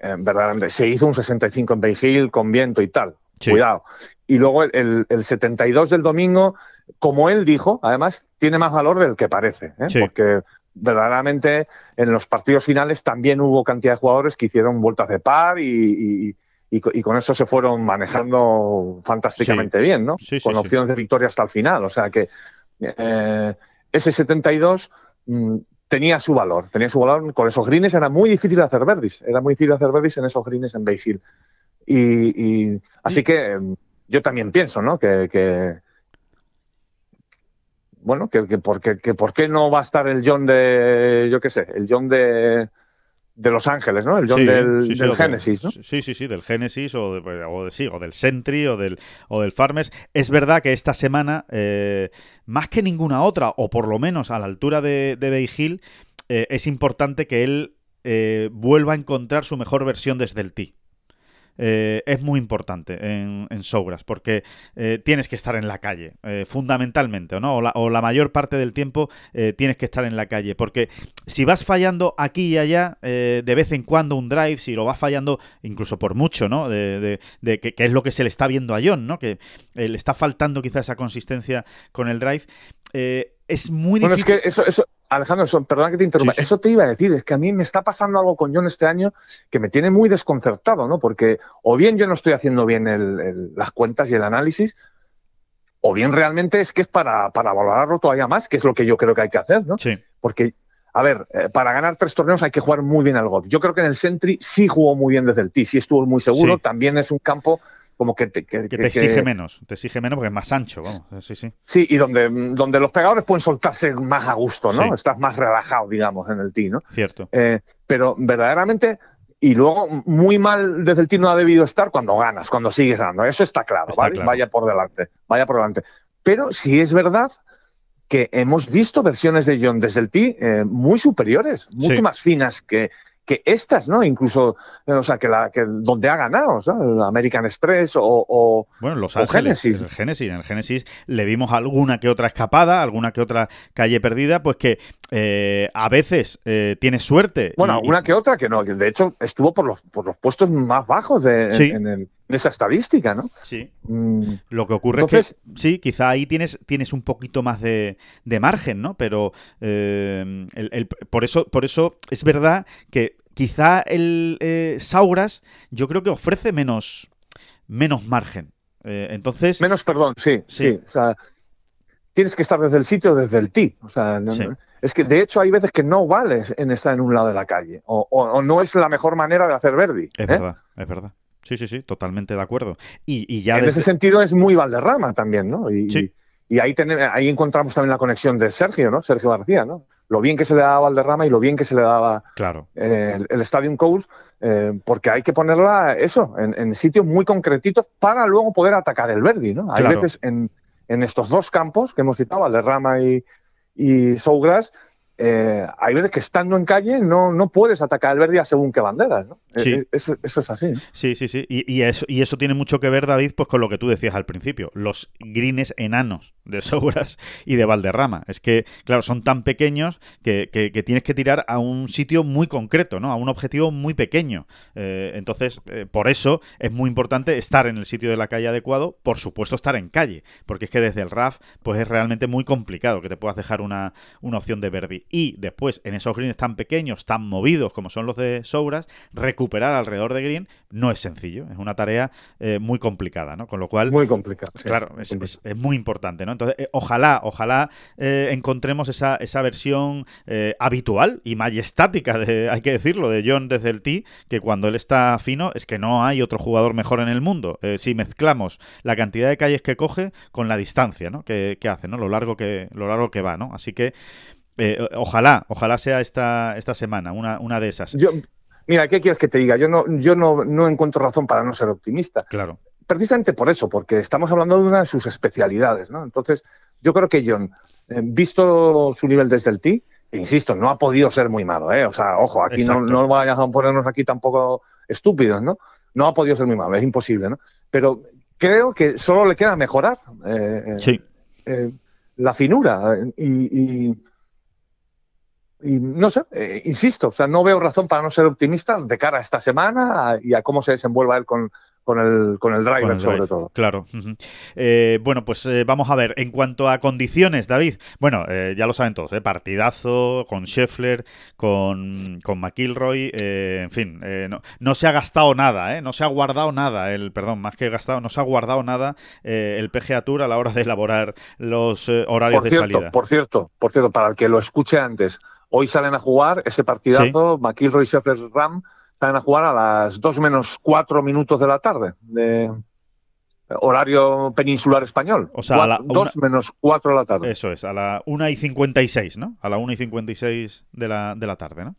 eh, verdaderamente, se hizo un 65 en Hill con viento y tal. Sí. Cuidado. Y luego el, el, el, 72 del domingo, como él dijo, además tiene más valor del que parece. ¿eh? Sí. Porque verdaderamente en los partidos finales también hubo cantidad de jugadores que hicieron vueltas de par y, y, y, y con eso se fueron manejando fantásticamente sí. bien, ¿no? Sí, con opciones de victoria hasta el final. O sea que eh, ese 72 mm, tenía su valor, tenía su valor con esos greens, era muy difícil hacer verdis, era muy difícil hacer verdis en esos greens en Bay Hill. Y, así que em, yo también pienso, ¿no? Que, bueno, que, que, por, que, por qué no va a estar el John de, yo qué sé, el John de, de Los Ángeles, ¿no? El John del, Genesis, ¿no? Sí, sí, sí, del Genesis o, de, o, sí, o del Sentry o del, o del Farmers. Es verdad que esta semana, eh, más que ninguna otra, o por lo menos a la altura de, de Bay Hill, eh, es importante que él eh, vuelva a encontrar su mejor versión desde el tee. Eh, es muy importante en, en Sobras, porque eh, tienes que estar en la calle, eh, fundamentalmente, ¿no? O la, mayor parte del tiempo tienes que estar en la calle, porque si vas fallando aquí y allá, de vez en cuando un drive, si lo vas fallando incluso por mucho, ¿no? De, que, es lo que se le está viendo a John, ¿no? Que le está faltando quizá esa consistencia con el drive. es muy difícil. Bueno, es que eso, eso, Alejandro, eso, perdón que te interrumpa. Eso te iba a decir, es que a mí me está pasando algo con John este año que me tiene muy desconcertado, ¿no? Porque o bien yo no estoy haciendo bien las cuentas y el análisis, o bien realmente es que es para, para valorarlo todavía más, que es lo que yo creo que hay que hacer, ¿no? Sí. Porque, a ver, eh, para ganar tres torneos hay que jugar muy bien al golf. Yo creo que en el Sentry sí jugó muy bien desde el tee, sí estuvo muy seguro. También es un campo como que te, que, te exige menos, te exige menos porque es más ancho, vamos, sí, sí. Sí, y donde, donde los pegadores pueden soltarse más a gusto, ¿no? Estás más relajado, digamos, en el tee, ¿no? Cierto. Eh, pero verdaderamente, y luego muy mal desde el tee no ha debido estar cuando ganas, cuando sigues ganando, eso está claro, ¿vale? Vaya por delante, vaya por delante. Pero sí es verdad que hemos visto versiones de John desde el tee eh, muy superiores, mucho más finas que, que estas, ¿no? Incluso, o sea, que, la, que donde ha ganado, ¿no? American Express o, bueno, Los Ángeles. El Genesis. En el Genesis le vimos alguna que otra escapada, alguna que otra calle perdida, pues que eh, a veces eh, tiene suerte. Bueno, alguna que otra que no, de hecho estuvo por los, por los puestos más bajos de, en, esa estadística, ¿no? Sí. Mm. Lo que ocurre es que sí, quizá ahí tienes, tienes un poquito más de, de margen, ¿no? Pero el, por, eso, por eso es verdad que quizá el eh, Sauras yo creo que ofrece menos, menos margen. Eh, entonces. Menos, perdón, sí, sí. O sea, tienes que estar desde el sitio, desde el ti. O sea, es que de hecho hay veces que no vales en estar en un lado de la calle. O, no es la mejor manera de hacer Verdi. Es ¿eh? verdad, es verdad. Sí, sí, sí, totalmente de acuerdo. Y, ya en ese sentido es muy Valderrama también, ¿no? Y, sí. y ahí, ahí encontramos también la conexión de Sergio, ¿no? Sergio García, ¿no? lo bien que se le daba a Valderrama y lo bien que se le daba claro. Eh, el, Stadium Course, eh, porque hay que ponerla eso, en, sitios muy concretitos para luego poder atacar el Verdi, ¿no? Hay veces en, en, estos dos campos que hemos citado, Valderrama y, y Sougrass, eh, hay veces que estando en calle no, no puedes atacar el verde según qué banderas, ¿no? Eh, eh, eso, es así. Sí, sí, sí. Y, eso, y eso tiene mucho que ver, David, pues con lo que tú decías al principio, los grines enanos de Sobras y de Valderrama. Es que, claro, son tan pequeños que, tienes que tirar a un sitio muy concreto, ¿no? A un objetivo muy pequeño. entonces, por eso es muy importante estar en el sitio de la calle adecuado, por supuesto estar en calle, porque es que desde el RAF, pues es realmente muy complicado que te puedas dejar una, una opción de Verdi y después en esos greens tan pequeños, tan movidos como son los de Souras, recuperar alrededor de green no es sencillo, es una tarea eh, muy complicada, ¿no? Con lo cual... Muy complicada. Claro, es, muy importante, ¿no? Entonces, eh, ojalá, ojalá eh, encontremos esa, esa versión habitual y majestática, de, hay que decirlo, de John desde el tee, que cuando él está fino es que no hay otro jugador mejor en el mundo. si mezclamos la cantidad de calles que coge con la distancia, ¿no? Que, que hace, ¿no? Lo largo que, lo largo que va, ¿no? Así que eh, ojalá, ojalá sea esta, esta semana, una, una de esas. Yo, mira, ¿qué quieres que te diga? Yo no, yo no, no encuentro razón para no ser optimista. Claro. Precisamente por eso, porque estamos hablando de una de sus especialidades, ¿no? Entonces, yo creo que John, eh, visto su nivel desde el tee, insisto, no ha podido ser muy malo, ¿eh? O sea, ojo, aquí no, no vayamos a ponernos aquí tampoco estúpidos, ¿no? No ha podido ser muy malo, es imposible, ¿no? Pero creo que solo le queda mejorar eh, sí. la finura y, y no sé, eh, insisto, o sea, no veo razón para no ser optimista de cara a esta semana y a cómo se desenvuelva él con, con el, con el driver Con el sobre todo. Claro. Eh, bueno, pues eh, vamos a ver. En cuanto a condiciones, David, bueno, eh, ya lo saben todos, ¿eh? partidazo con Scheffler, con, con McIlroy, en fin, no, no se ha gastado nada, ¿eh? no se ha guardado nada, el perdón, más que gastado, no se ha guardado nada el PGA Tour a la hora de elaborar los horarios Por de salida. por cierto, por cierto, para el que lo escuche antes, hoy salen a jugar ese partidazo, McIlroy Sheffler Ram, salen a jugar a las 2 menos 4 minutos de la tarde, de horario peninsular español. O sea, a la 2 menos 4 de la tarde. Eso es, a la 1 y 56, ¿no? A la 1 y 56 de la, de la tarde, ¿no?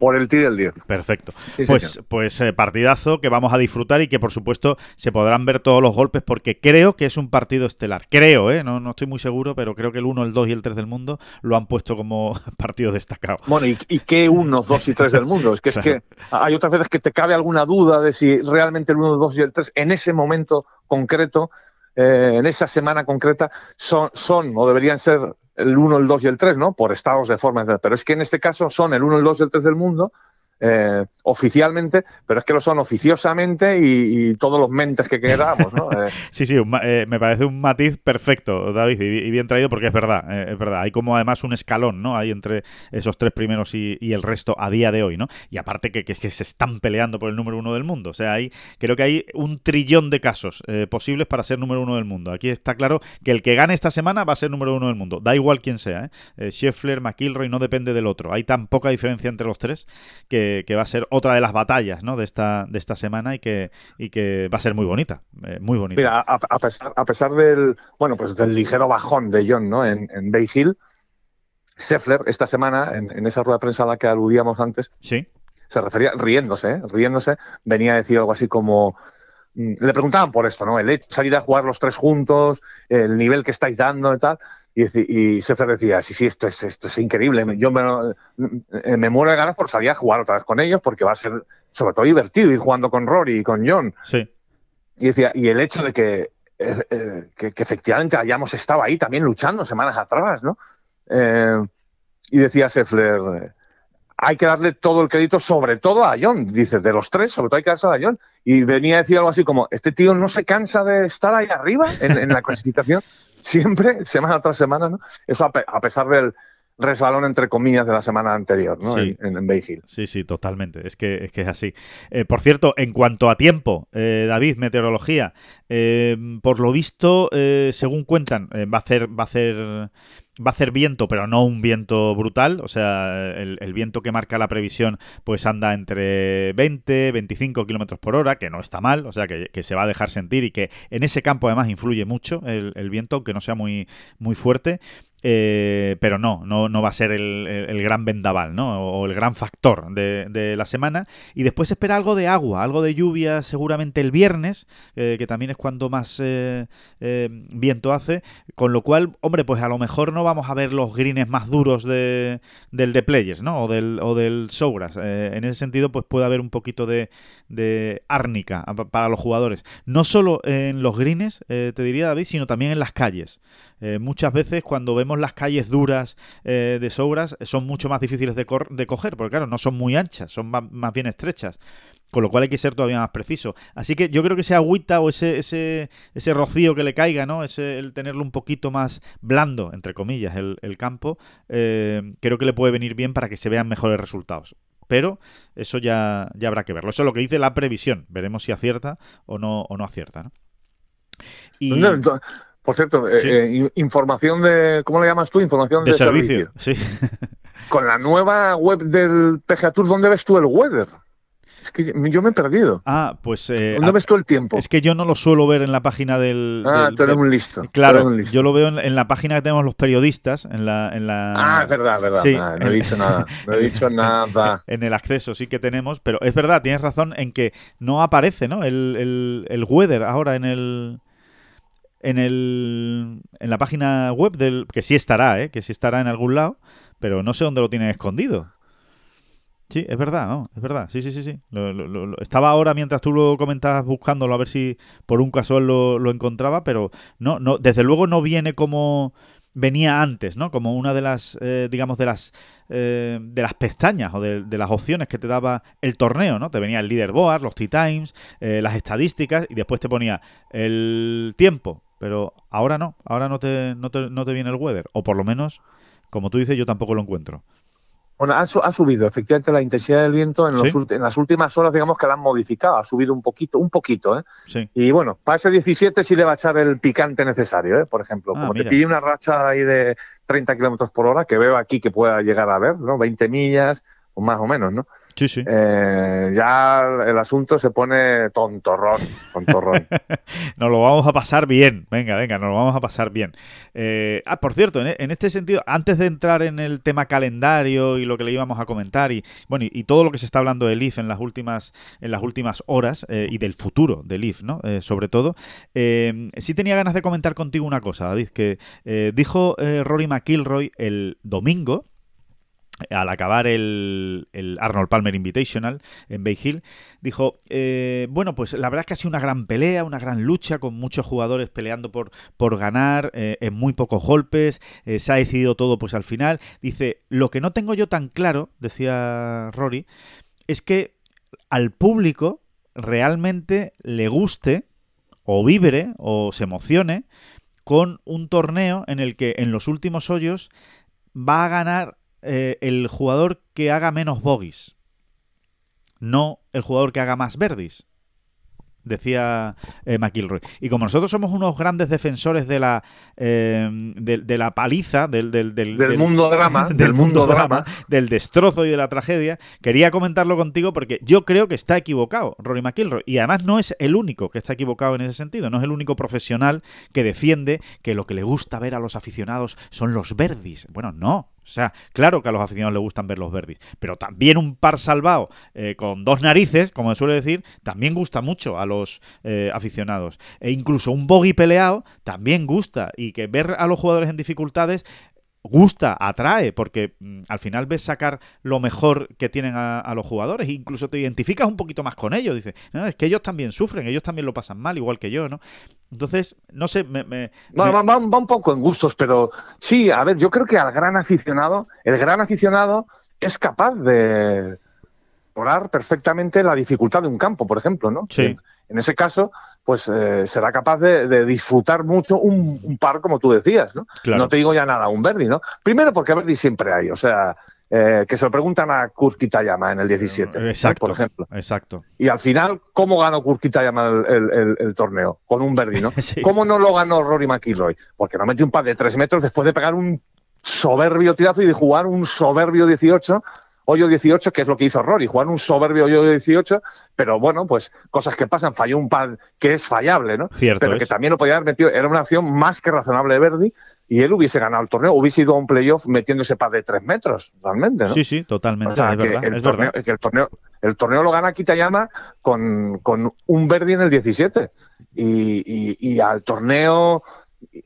Por el T del 10. Perfecto. Sí, pues señor. pues eh, partidazo que vamos a disfrutar y que por supuesto se podrán ver todos los golpes porque creo que es un partido estelar. Creo, ¿eh? No, no estoy muy seguro, pero creo que el 1, el 2 y el 3 del mundo lo han puesto como partido destacado. Bueno, ¿y, y qué unos, dos y tres del mundo? Es que es que hay otras veces que te cabe alguna duda de si realmente el 1, el 2 y el 3 en ese momento concreto, eh, en esa semana concreta, son, son o deberían ser el 1, el 2 y el 3, ¿no? Por estados de forma. Pero es que en este caso son el 1, el 2 y el 3 del mundo. Eh, oficialmente, pero es que lo son oficiosamente y, y todos los mentes que queramos, ¿no? Eh, Sí, sí, un eh, me parece un matiz perfecto, David, y, y bien traído porque es verdad, eh, es verdad. Hay como además un escalón, ¿no? Hay entre esos tres primeros y, y el resto a día de hoy, ¿no? Y aparte que, que, que se están peleando por el número uno del mundo. O sea, hay, creo que hay un trillón de casos posibles para ser número uno del mundo. Aquí está claro que el que gane esta semana va a ser número uno del mundo. Da igual quién sea, ¿eh? Eh, Scheffler, McIlroy, no depende del otro. Hay tan poca diferencia entre los tres que, que va a ser otra de las batallas, ¿no? De esta, de esta semana y que, y que va a ser muy bonita. eh, muy bonita. Mira, a, a pesar, a pesar del, bueno, pues del ligero bajón de John, ¿no? En, en Bay Hill, Scheffler esta semana, en, en esa rueda de prensa a la que aludíamos antes, Sí. se refería, riéndose, ¿eh? riéndose, venía a decir algo así como, mm, le preguntaban por esto, ¿no? El hecho de salir a jugar los tres juntos, el nivel que estáis dando y tal, y, y decía, sí, sí, esto es, esto es increíble, yo me, eh, me muero de ganas por salir a jugar otra vez con ellos, porque va a ser sobre todo divertido ir jugando con Rory y con John, Sí. y decía, y el hecho de que, eh, eh, que, que efectivamente hayamos estado ahí también luchando semanas atrás, ¿no? Eh, y decía Seffler, hay que darle todo el crédito, sobre todo a John, dice, de los tres, sobre todo hay que darse a John. Y venía a decir algo así como, este tío no se cansa de estar ahí arriba en, en la clasificación, siempre, semana tras semana, ¿no? Eso a, pe- a pesar del resbalón, entre comillas, de la semana anterior, ¿no? Sí. En, en Bay Hill. Sí, sí, totalmente. Es que es, que es así. Eh, por cierto, en cuanto a tiempo, eh, David, meteorología, eh, por lo visto, eh, según cuentan, va a hacer, va a hacer, va a hacer viento, pero no un viento brutal. O sea, el, el viento que marca la previsión, pues anda entre 20, 25 kilómetros por hora, que no está mal. O sea, que, que se va a dejar sentir y que en ese campo además influye mucho el, el viento, aunque no sea muy, muy fuerte. Eh, pero no, no, no va a ser el, el- gran vendaval, ¿no? O, el gran factor de, de la semana. Y después espera algo de agua, algo de lluvia seguramente el viernes, eh, que también es cuando más eh, eh, viento hace. Con lo cual, hombre, pues a lo mejor no vamos a ver los greens más duros de, del de Players, ¿no? O del, o del Showgrass. Eh, en ese sentido, pues puede haber un poquito de, de árnica para los jugadores. No solo en los greens, te diría David, sino también en las calles. Eh, muchas veces cuando vemos las calles duras eh, de Sobras son mucho más difíciles de, de coger, porque claro, no son muy anchas, son más, bien estrechas. Con lo cual hay que ser todavía más preciso. Así que yo creo que ese agüita o ese, ese, ese rocío que le caiga, ¿no? Ese, el tenerlo un poquito más blando, entre comillas, el, campo, eh, creo que le puede venir bien para que se vean mejores resultados. Pero eso ya, ya habrá que verlo. Eso es lo que dice la previsión. Veremos si acierta o no, o no acierta, ¿no? Y No, por cierto, eh, Sí. eh, in- información de, ¿cómo le llamas tú? Información de de, servicio, sí. Con la nueva web del PGA Tour, ¿dónde ves tú el weather? Es que yo me he perdido. Ah, pues eh, ¿Dónde ves tú el tiempo? es que yo no lo suelo ver en la página del. ah, del- un listo. Claro, un listo. yo lo veo en, en la página que tenemos los periodistas, en la, en la Ah, es verdad, es verdad. Sí, Ah, no he dicho nada. No he dicho nada. en el acceso sí que tenemos, pero es verdad, tienes razón en que no aparece, ¿no? El, el, el weather ahora en el en el en la página web del que sí estará, ¿eh? Que sí estará en algún lado, pero no sé dónde lo tienen escondido. Sí, es verdad, ¿no? Es verdad. Sí, sí, sí, sí. Lo- lo- lo- estaba ahora mientras tú lo comentabas buscándolo a ver si por un casual lo, encontraba, pero no, no, desde luego no viene como venía antes, ¿no? Como una de las, eh, digamos, de las eh, de las pestañas o de, las opciones que te daba el torneo, ¿no? Te venía el leaderboard, los tea times, eh, las estadísticas y después te ponía el tiempo. Pero ahora no, ahora no te, no te, no te viene el weather. O por lo menos, como tú dices, yo tampoco lo encuentro. Bueno, ha, subido efectivamente la intensidad del viento en, los, en, las últimas horas, digamos que la han modificado, ha subido un poquito, un poquito, ¿eh? Sí. Y bueno, para ese 17 sí le va a echar el picante necesario, ¿eh? Por ejemplo, ah, como te pide una racha ahí de 30 kilómetros por hora, que veo aquí que pueda llegar a ver, ¿no? 20 millas, o más o menos, ¿no? Sí, sí. Eh, ya el asunto se pone tontorrón, tontorrón. nos lo vamos a pasar bien. Venga, venga, nos lo vamos a pasar bien. Eh, ah, por cierto, en, este sentido, antes de entrar en el tema calendario y lo que le íbamos a comentar y bueno y, todo lo que se está hablando del IF en las últimas en las últimas horas eh, y del futuro del IF, ¿no? sobre todo, sí tenía ganas de comentar contigo una cosa, David, que dijo Rory McIlroy el domingo al acabar el, Arnold Palmer Invitational en Bay Hill, dijo, eh, bueno, pues la verdad es que ha sido una gran pelea, una gran lucha con muchos jugadores peleando por, ganar eh, en muy pocos golpes, eh, se ha decidido todo pues al final. Dice, lo que no tengo yo tan claro, decía Rory, es que al público realmente le guste o vibre o se emocione con un torneo en el que en los últimos hoyos va a ganar eh, el jugador que haga menos bogies, no el jugador que haga más verdis decía eh, McIlroy. Y como nosotros somos unos grandes defensores de la eh, de, la paliza, del, del, del, mundo drama, del, mundo drama, del destrozo y de la tragedia, quería comentarlo contigo porque yo creo que está equivocado Rory McIlroy. Y además no es el único que está equivocado en ese sentido, no es el único profesional que defiende que lo que le gusta ver a los aficionados son los verdis. Bueno, no. O sea, claro que a los aficionados les gustan ver los verdis, pero también un par salvado eh, con dos narices, como se suele decir, también gusta mucho a los eh, aficionados. E incluso un bogey peleado también gusta. Y que ver a los jugadores en dificultades gusta, atrae, porque mm, al final ves sacar lo mejor que tienen a, los jugadores e incluso te identificas un poquito más con ellos. Dices, no, es que ellos también sufren, ellos también lo pasan mal, igual que yo, ¿no? Entonces, no sé, me... va, un poco en gustos, pero sí, a ver, yo creo que al gran aficionado, el gran aficionado es capaz de orar perfectamente la dificultad de un campo, por ejemplo, ¿no? Sí en ese caso, pues eh, será capaz de, disfrutar mucho un, par, como tú decías, ¿no? No te digo ya nada, un Verdi, ¿no? Primero porque Verdi siempre hay, o sea, eh, que se lo preguntan a Kurt Kitayama en el 17, exacto, por ejemplo. Exacto. Y al final, ¿cómo ganó Kurt Kitayama el, torneo? Con un Verdi, ¿no? ¿Cómo no lo ganó Rory McIlroy? Porque no metió un par de tres metros después de pegar un soberbio tirazo y de jugar un soberbio 18 hoyo 18, que es lo que hizo Rory, jugar un soberbio hoyo 18, pero bueno, pues cosas que pasan, falló un pad que es fallable, ¿no? Cierto pero que también lo podía haber metido, era una acción más que razonable de Verdi y él hubiese ganado el torneo, hubiese ido a un playoff metiendo ese pad de tres metros, realmente, ¿no? Sí, sí, totalmente, es verdad, el, torneo, el torneo, el torneo lo gana Kitayama con, con un Verdi en el 17 y, y al torneo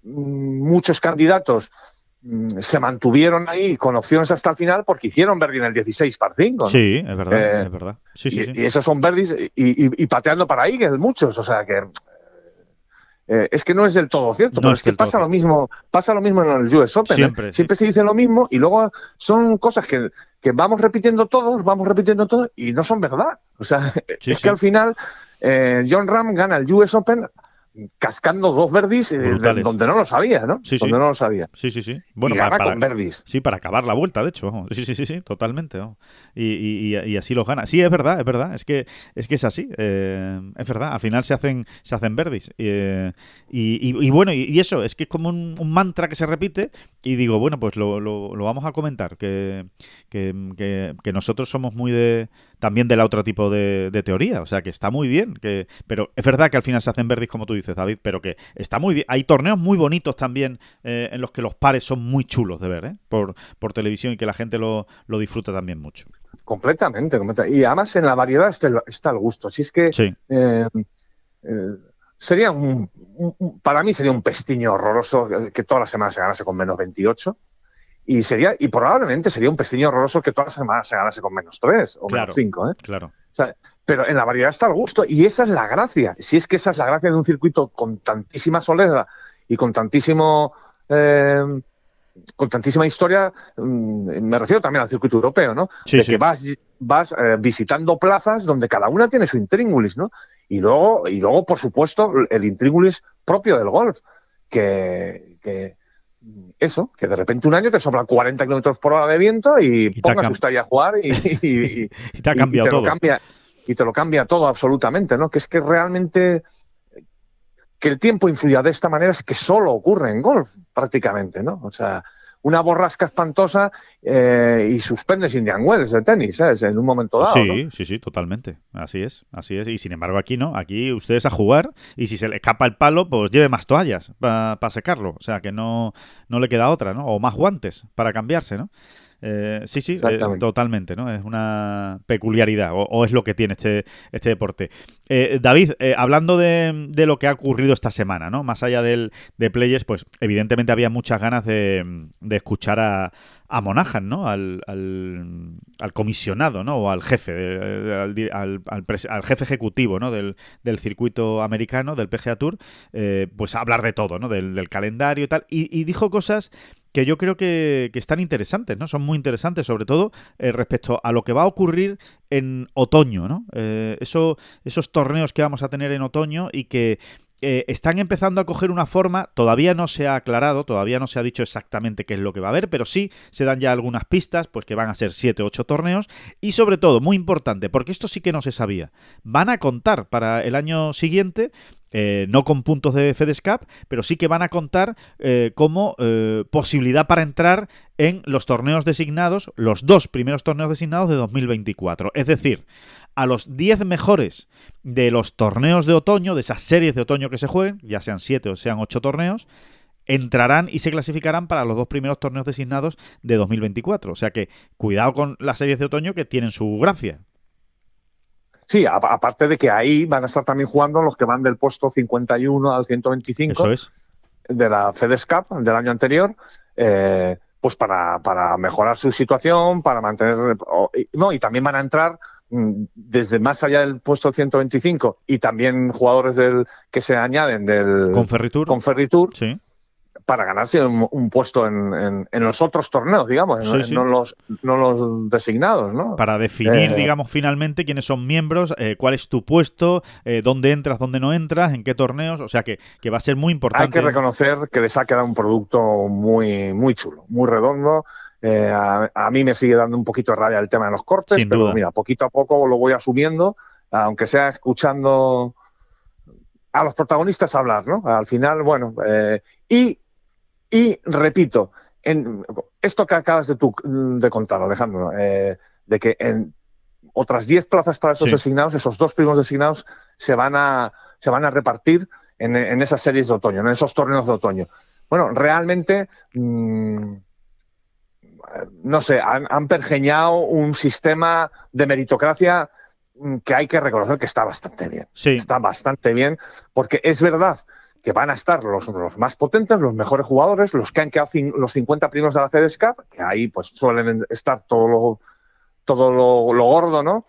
mm, muchos candidatos se mantuvieron ahí con opciones hasta el final porque hicieron Verdi en el 16 par 5. Sí, es verdad, eh, es verdad. y, esos son Verdis y, pateando para ahí, que muchos, o sea que eh, es que no es del todo cierto, pero es, que pasa lo mismo, pasa lo mismo en el US Open. ¿eh? Siempre, Siempre se dice lo mismo y luego son cosas que, que, vamos repitiendo todos, vamos repitiendo todos y no son verdad. O sea, es que al final John Ram gana el US Open cascando dos verdis eh, donde no lo sabía, ¿no? Sí, donde no lo sabía. Sí, sí, sí. Bueno, para, con verdis. Sí, para acabar la vuelta, de hecho. Sí, sí, sí, sí, totalmente. Y, y, así los gana. Sí, es verdad, es verdad. Es que es, que es así. Eh, es verdad. Al final se hacen, se hacen verdis. Eh, y, bueno, y, eso, es que es como un, mantra que se repite. Y digo, bueno, pues lo, lo, lo vamos a comentar. Que, que, que nosotros somos muy de también del otro tipo de, teoría. O sea, que está muy bien. Que, pero es verdad que al final se hacen verdis, como tú dices, David, pero que está muy bien. Hay torneos muy bonitos también eh, en los que los pares son muy chulos de ver, ¿eh? Por, por televisión y que la gente lo, lo disfruta también mucho. Completamente, Y además en la variedad está el, gusto. Si es que eh, sería un, para mí sería un pestiño horroroso que toda la semana se ganase con menos 28 y sería y probablemente sería un pestiño horroroso que todas las semanas se ganase con menos 3 o menos 5. ¿eh? Claro. pero en la variedad está el gusto y esa es la gracia. Si es que esa es la gracia de un circuito con tantísima soledad y con tantísimo eh, con tantísima historia, mm, me refiero también al circuito europeo, ¿no? Sí, de sí. que vas, vas eh, visitando plazas donde cada una tiene su intríngulis, ¿no? Y luego, y luego, por supuesto, el intríngulis propio del golf, que, que eso, que de repente un año te sopla 40 kilómetros por hora de viento y, Y pongas usted ahí a jugar y, y- y- Y te ha cambiado te lo todo. cambia- y te lo cambia todo absolutamente, ¿no? Que es que realmente que el tiempo influya de esta manera es que solo ocurre en golf, prácticamente, ¿no? O sea, una borrasca espantosa eh, y suspendes Indian Wells de tenis, ¿sabes? En un momento dado. Sí, ¿no? sí, sí, totalmente. Así es, así es. Y sin embargo aquí no, aquí ustedes a jugar y si se le escapa el palo, pues lleve más toallas para secarlo. O sea que no, no le queda otra, ¿no? O más guantes para cambiarse, ¿no? Eh, sí, sí, eh, totalmente, ¿no? Es una peculiaridad o, o es lo que tiene este, este deporte. Eh, David, hablando de, de lo que ha ocurrido esta semana, ¿no? Más allá del, de Players, pues evidentemente había muchas ganas de, de escuchar a, a Monaghan, ¿no? Al, al, al comisionado, ¿no? O al jefe, de- al, al- jefe ejecutivo, ¿no? Del, del circuito americano, del PGA Tour, eh, pues hablar de todo, ¿no? Del, del calendario y tal. Y, y dijo cosas que yo creo que, están interesantes, ¿no? Son muy interesantes, sobre todo eh, respecto a lo que va a ocurrir en otoño, ¿no? Eh, eso, esos torneos que vamos a tener en otoño y que eh, están empezando a coger una forma, todavía no se ha aclarado, todavía no se ha dicho exactamente qué es lo que va a haber, pero sí se dan ya algunas pistas, pues que van a ser 7 o 8 torneos, y sobre todo, muy importante, porque esto sí que no se sabía, van a contar para el año siguiente eh, no con puntos de FedEscap, pero sí que van a contar eh, como eh, posibilidad para entrar en los torneos designados, los dos primeros torneos designados de 2024. Es decir, a los 10 mejores de los torneos de otoño, de esas series de otoño que se jueguen, ya sean 7 o sean 8 torneos, entrarán y se clasificarán para los dos primeros torneos designados de 2024. O sea que cuidado con las series de otoño que tienen su gracia. Sí, a- aparte de que ahí van a estar también jugando los que van del puesto 51 al 125 Eso es. de la FedEscap del año anterior, eh, pues para, para mejorar su situación, para mantener... no, y también van a entrar mm, desde más allá del puesto 125 y también jugadores del que se añaden del Con Ferritur. Conferritur Sí. Para ganarse un, un puesto en, en- en los otros torneos, digamos, Sí, en- sí. no, los, no los designados, ¿no? Para definir, Eh, digamos, finalmente quiénes son miembros, eh, cuál es tu puesto, eh, dónde entras, dónde no entras, en qué torneos. O sea que, que va a ser muy Hay importante. que reconocer que les ha quedado un producto muy, muy chulo, muy redondo. Eh, a, a mí me sigue dando un poquito de rabia el tema de los cortes, Sin pero duda. mira, poquito a poco lo voy asumiendo, aunque sea escuchando a los protagonistas hablar, ¿no? Al final, bueno, eh, y, y repito, en esto que acabas de, tu- de contar, Alejandro, eh, de que en otras 10 plazas para esos Sí. designados, esos dos primos designados, se van a, se van a repartir en, en esas series de otoño, en esos torneos de otoño. Bueno, realmente, mm, no sé, han, han pergeñado un sistema de meritocracia mm, que hay que reconocer que está bastante bien. Sí. Está bastante bien, porque es verdad que van a estar los, los más potentes, los mejores jugadores, los que han quedado cin- los 50 primeros de la FedEscap, que ahí pues suelen estar todo lo, todo lo, lo gordo, ¿no?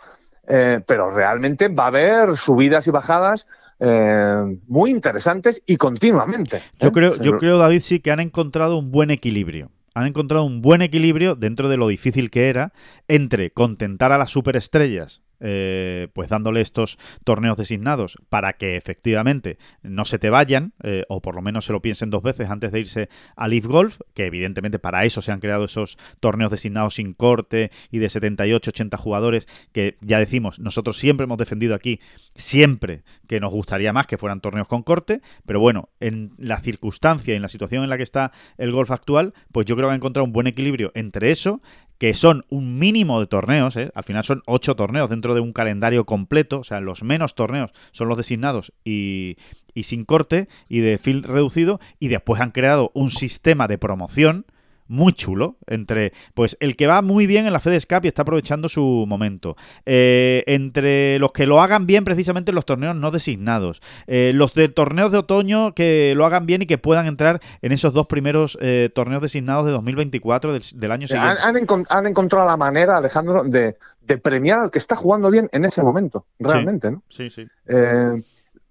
Eh, pero realmente va a haber subidas y bajadas eh, muy interesantes y continuamente. Yo ¿eh? creo, Se yo creo, David, sí que han encontrado un buen equilibrio. Han encontrado un buen equilibrio dentro de lo difícil que era entre contentar a las superestrellas, eh, pues dándole estos torneos designados para que efectivamente no se te vayan, eh, o por lo menos se lo piensen dos veces antes de irse a Leaf Golf, que evidentemente para eso se han creado esos torneos designados sin corte y de 78, 80 jugadores, que ya decimos, nosotros siempre hemos defendido aquí, siempre que nos gustaría más que fueran torneos con corte, pero bueno, en la circunstancia y en la situación en la que está el golf actual, pues yo creo que ha encontrado un buen equilibrio entre eso, que son un mínimo de torneos, ¿eh? al final son ocho torneos dentro de un calendario completo, o sea, los menos torneos son los designados y, y sin corte y de field reducido, y después han creado un sistema de promoción muy chulo entre pues el que va muy bien en la FedEscap y está aprovechando su momento. Eh, entre los que lo hagan bien precisamente en los torneos no designados. Eh, los de torneos de otoño que lo hagan bien y que puedan entrar en esos dos primeros eh, torneos designados de 2024 del, del año han, siguiente. han encon- han encontrado la manera, Alejandro, de, de premiar al que está jugando bien en ese momento, realmente, ¿no? sí sí. Eh,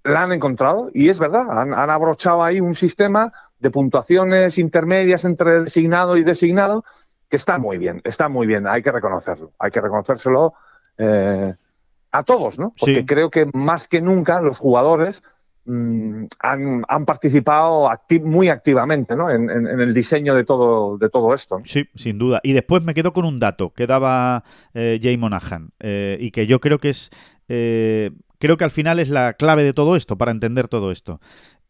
la han encontrado y es verdad, han, han abrochado ahí un sistema de puntuaciones intermedias entre designado y designado, que está muy bien, está muy bien, hay que reconocerlo, hay que reconocérselo eh, a todos, ¿no? Porque creo que más que nunca los jugadores mm, han, participado muy activamente ¿no? en, el diseño de todo, de todo esto. Sí, sin duda. Y después me quedo con un dato que daba eh, Jay Monahan eh, y que yo creo que es eh, creo que al final es la clave de todo esto, para entender todo esto.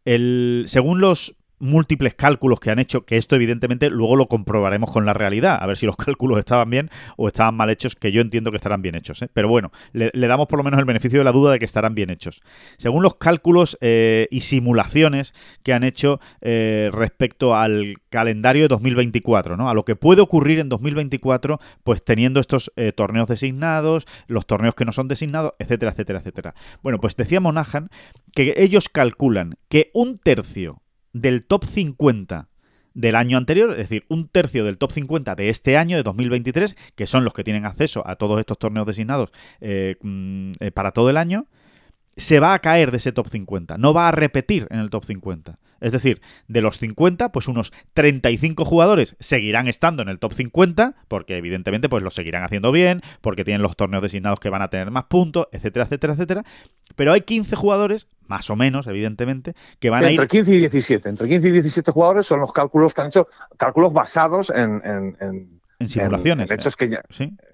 El, según los múltiples cálculos que han hecho, que esto evidentemente luego lo comprobaremos con la realidad, a ver si los cálculos estaban bien o estaban mal hechos, que yo entiendo que estarán bien hechos. ¿eh? Pero bueno, le, damos por lo menos el beneficio de la duda de que estarán bien hechos. Según los cálculos eh, y simulaciones que han hecho eh, respecto al calendario de 2024, ¿no? a lo que puede ocurrir en 2024, pues teniendo estos torneos designados, los torneos que no son designados, etcétera, etcétera, etcétera. Bueno, pues decía Monahan que ellos calculan que un tercio del top 50 del año anterior, es decir, un tercio del top 50 de este año, de 2023, que son los que tienen acceso a todos estos torneos designados eh, mm, eh, para todo el año, se va a caer de ese top 50, no va a repetir en el top 50. Es decir, de los 50, pues unos 35 jugadores seguirán estando en el top 50, porque evidentemente pues lo seguirán haciendo bien, porque tienen los torneos designados que van a tener más puntos, etcétera, etcétera, etcétera. Pero hay 15 jugadores, más o menos, evidentemente, que van a ir... Entre 15 y 17. Entre 15 y 17 jugadores son los cálculos que han hecho, cálculos basados en, en, simulaciones. En, hechos que ya,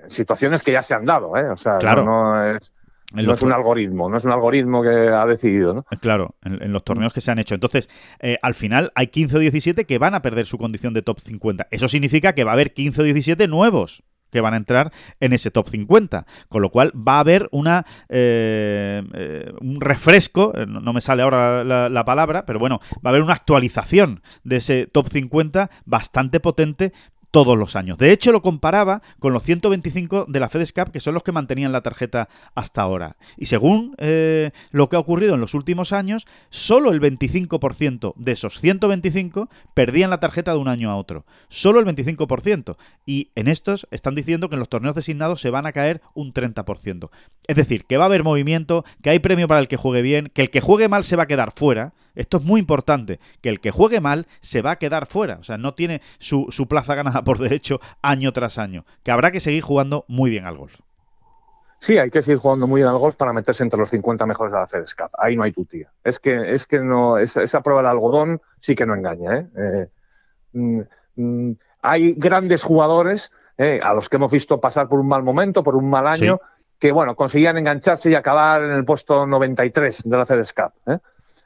situaciones que ya se han dado, ¿eh? O sea, claro. no es no es un algoritmo, no es un algoritmo que ha decidido, ¿no? Eh, claro, en, los torneos que se han hecho. Entonces, eh, al final hay 15 o 17 que van a perder su condición de top 50. Eso significa que va a haber 15 o 17 nuevos que van a entrar en ese top 50. Con lo cual va a haber una eh, un refresco, no me sale ahora la, palabra, pero bueno, va a haber una actualización de ese top 50 bastante potente todos los años. De hecho, lo comparaba con los 125 de la FedEx Cup, que son los que mantenían la tarjeta hasta ahora. Y según eh, lo que ha ocurrido en los últimos años, solo el 25% de esos 125 perdían la tarjeta de un año a otro. Solo el 25%. Y en estos están diciendo que en los torneos designados se van a caer un 30%. Es decir, que va a haber movimiento, que hay premio para el que juegue bien, que el que juegue mal se va a quedar fuera esto es muy importante, que el que juegue mal se va a quedar fuera, o sea, no tiene su, plaza ganada por derecho año tras año, que habrá que seguir jugando muy bien al golf. Sí, hay que seguir jugando muy bien al golf para meterse entre los 50 mejores de la FedEx Cup. Ahí no hay tutía. Es que, es que no, esa, prueba de algodón sí que no engaña. ¿eh? eh mm, mm, hay grandes jugadores eh, a los que hemos visto pasar por un mal momento, por un mal año, que bueno, conseguían engancharse y acabar en el puesto 93 de la FedEx Cup.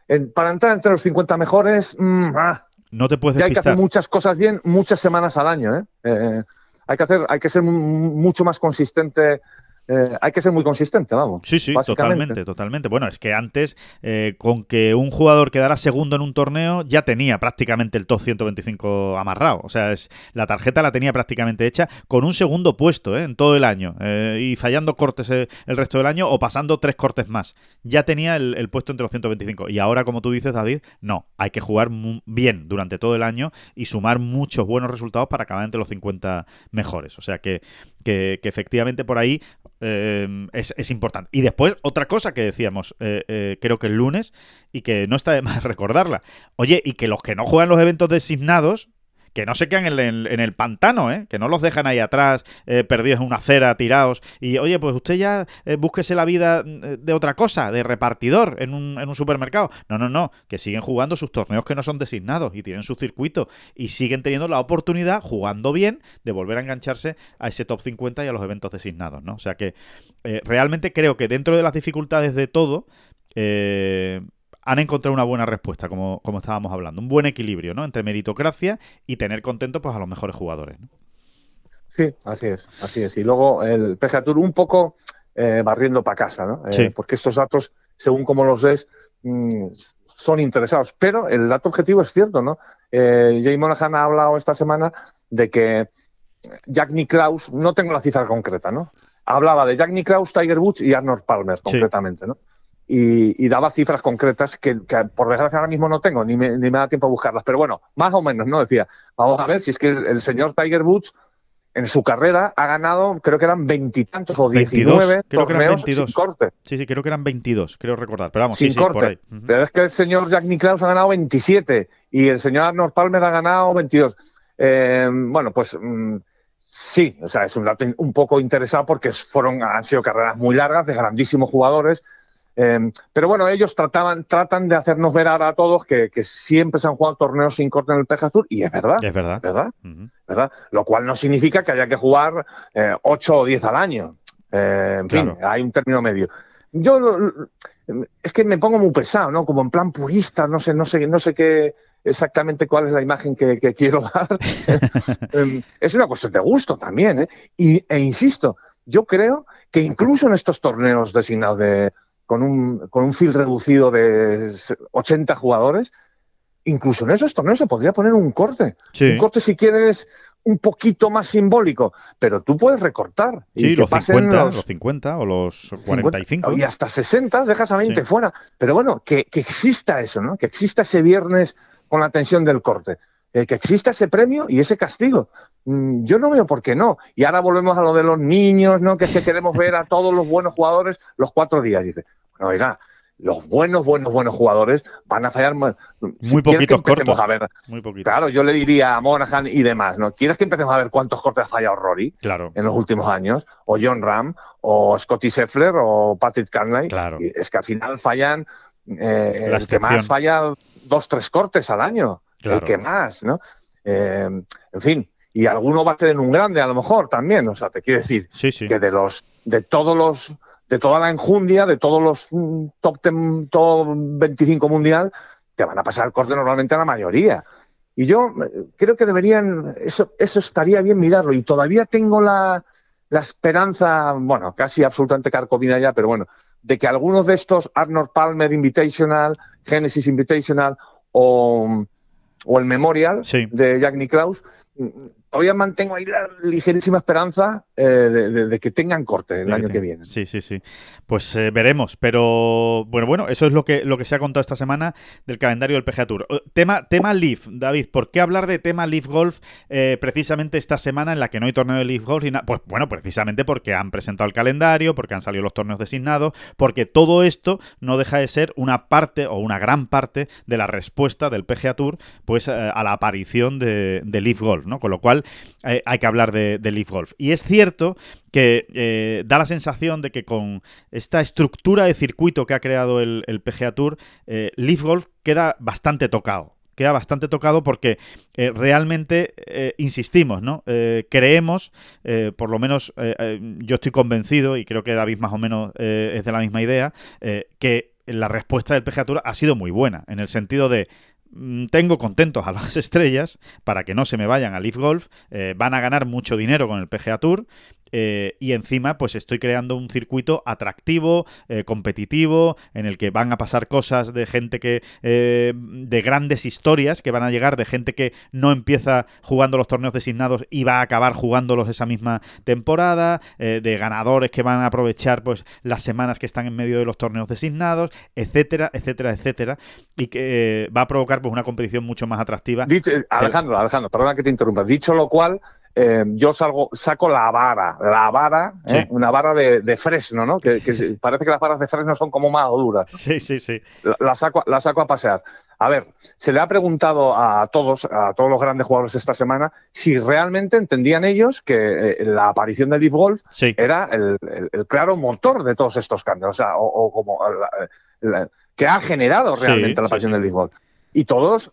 ¿Eh? para entrar entre los 50 mejores, mm, ah, no te puedes hay que hacer muchas cosas bien muchas semanas al año. ¿eh? Eh, hay que hacer, hay que ser mucho más consistente eh, hay que ser muy consistente, vamos. Sí, sí, totalmente, totalmente. Bueno, es que antes, eh, con que un jugador quedara segundo en un torneo, ya tenía prácticamente el top 125 amarrado. O sea, es, la tarjeta la tenía prácticamente hecha con un segundo puesto ¿eh? en todo el año. y fallando cortes el resto del año o pasando tres cortes más. Ya tenía el, puesto entre los 125. Y ahora, como tú dices, David, no. Hay que jugar bien durante todo el año y sumar muchos buenos resultados para acabar entre los 50 mejores. O sea que, que efectivamente por ahí eh, es, importante. Y después, otra cosa que decíamos, eh, eh, creo que el lunes, y que no está de más recordarla. Oye, y que los que no juegan los eventos designados, que no se quedan en, el pantano, ¿eh? que no los dejan ahí atrás, eh, perdidos en una acera, tirados. Y oye, pues usted ya eh, búsquese la vida de otra cosa, de repartidor en un, supermercado. No, no, no, que siguen jugando sus torneos que no son designados y tienen su circuito y siguen teniendo la oportunidad, jugando bien, de volver a engancharse a ese top 50 y a los eventos designados, ¿no? O sea que realmente creo que dentro de las dificultades de todo, eh, han encontrado una buena respuesta, como, como estábamos hablando. Un buen equilibrio, ¿no? Entre meritocracia y tener contentos pues, a los mejores jugadores. Sí, así es, así es. Y luego el PGA Tour un poco eh, barriendo para casa, ¿no? Eh, porque estos datos, según como los ves, mm, son interesados. Pero el dato objetivo es cierto, ¿no? Eh, Jay Monahan ha hablado esta semana de que Jack Nicklaus, no tengo la cifra concreta, ¿no? Hablaba de Jack Nicklaus, Tiger Woods y Arnold Palmer, concretamente, ¿no? Y, daba cifras concretas que, por desgracia ahora mismo no tengo, ni me, ni me, da tiempo a buscarlas. Pero bueno, más o menos, ¿no? Decía, vamos a ver si es que el, señor Tiger Woods en su carrera ha ganado, creo que eran veintitantos o diecinueve creo que eran 22. sin corte. Sí, sí, creo que eran 22, creo recordar. Pero vamos, sin sí, corte. sí, por ahí. Pero es que el señor Jack Nicklaus ha ganado 27 y el señor Arnold Palmer ha ganado 22. Eh, bueno, pues mm, sí, o sea, es un dato un poco interesado porque fueron, han sido carreras muy largas de grandísimos jugadores. Eh, pero bueno, ellos trataban, tratan de hacernos ver ahora a todos que, que, siempre se han jugado torneos sin corte en el PGA Tour y es verdad. Es verdad. ¿verdad? Uh -huh. ¿verdad? Lo cual no significa que haya que jugar eh, 8 o 10 al año. Eh, en claro. fin, hay un término medio. Yo es que me pongo muy pesado, ¿no? Como en plan purista, no sé, no sé, no sé qué exactamente cuál es la imagen que, que quiero dar. es una cuestión de gusto también, ¿eh? Y, e insisto, yo creo que incluso en estos torneos designados de, con un, con un field reducido de 80 jugadores, incluso en esos torneos se podría poner un corte. Sí. Un corte si quieres un poquito más simbólico, pero tú puedes recortar. Sí, y los 50, los, los 50 o los 45. 50, y hasta 60, dejas a 20 Sí. fuera. Pero bueno, que, que exista eso, ¿no? Que exista ese viernes con la tensión del corte. Eh, que exista ese premio y ese castigo. Mm, Yo no veo por qué no. Y ahora volvemos a lo de los niños, ¿no? Que es que queremos ver a todos los buenos jugadores los cuatro días. Dice, bueno, oiga, los buenos, buenos, buenos jugadores van a fallar más. Muy poquitos cortos. A ver, Muy poquitos. claro, yo le diría a Monaghan y demás, ¿no? ¿Quieres que empecemos a ver cuántos cortes ha fallado Rory Claro. en los últimos años? O John Ram, o Scotty Scheffler, o Patrick Canley. Claro. Y es que al final fallan, eh, el que más falla dos, tres cortes al año. Claro. El que más, ¿no? Eh, en fin, y alguno va a ser en un grande a lo mejor también. O sea, te quiero decir Sí, sí. que de los, de todos los, de toda la enjundia, de todos los mm, top 10, top 25 mundial, te van a pasar corte normalmente a la mayoría. Y yo eh, creo que deberían, eso, eso estaría bien mirarlo. Y todavía tengo la, la esperanza, bueno, casi absolutamente carcomida ya, pero bueno, de que algunos de estos Arnold Palmer Invitational, Genesis Invitational o, o el Memorial Sí. de Jack Nicklaus, todavía mantengo ahí la ligerísima esperanza eh, de, de- de que tengan corte el De año que viene. Sí, sí, sí. Pues eh, veremos, pero bueno, bueno, eso es lo que, lo que se ha contado esta semana del calendario del PGA Tour. Eh, Tema, tema Leaf, David, ¿por qué hablar de tema Leaf Golf eh, precisamente esta semana en la que no hay torneo de Leaf Golf? Y pues bueno, precisamente porque han presentado el calendario, porque han salido los torneos designados, porque todo esto no deja de ser una parte o una gran parte de la respuesta del PGA Tour pues a la aparición de, de Leaf Golf, ¿no? Con lo cual hay que hablar de, Leaf Golf. Y es cierto que eh, da la sensación de que con esta estructura de circuito que ha creado el, PGA Tour, eh, Leaf Golf queda bastante tocado. Queda bastante tocado porque eh, realmente, insistimos, ¿no? Creemos, por lo menos yo estoy convencido, y creo que David más o menos es de la misma idea, que la respuesta del PGA Tour ha sido muy buena, en el sentido de tengo contentos a las estrellas para que no se me vayan a Leaf Golf, eh, van a ganar mucho dinero con el PGA Tour eh, y encima pues estoy creando un circuito atractivo, eh, competitivo, en el que van a pasar cosas de gente que eh, de grandes historias que van a llegar de gente que no empieza jugando los torneos designados y va a acabar jugándolos esa misma temporada, de ganadores que van a aprovechar pues las semanas que están en medio de los torneos designados, etcétera, etcétera, etcétera, y que va a provocar pues una competición mucho más atractiva. Dicho- Alejandro, Alejandro, perdona que te interrumpa. Dicho lo cual, eh, yo salgo, saco la vara, la vara, ¿eh? Una vara de, de fresno, ¿no? Que, parece que las varas de fresno son como más duras. Sí, sí, sí. La, la saco, la saco a pasear. A ver, se le ha preguntado a todos, a todos los grandes jugadores esta semana, si realmente entendían ellos que eh, la aparición del Leaf Golf Sí. era el, el- el claro motor de todos estos cambios, o sea, o, o como la- la- que ha generado Sí, realmente la aparición del Leaf Golf. Y todos,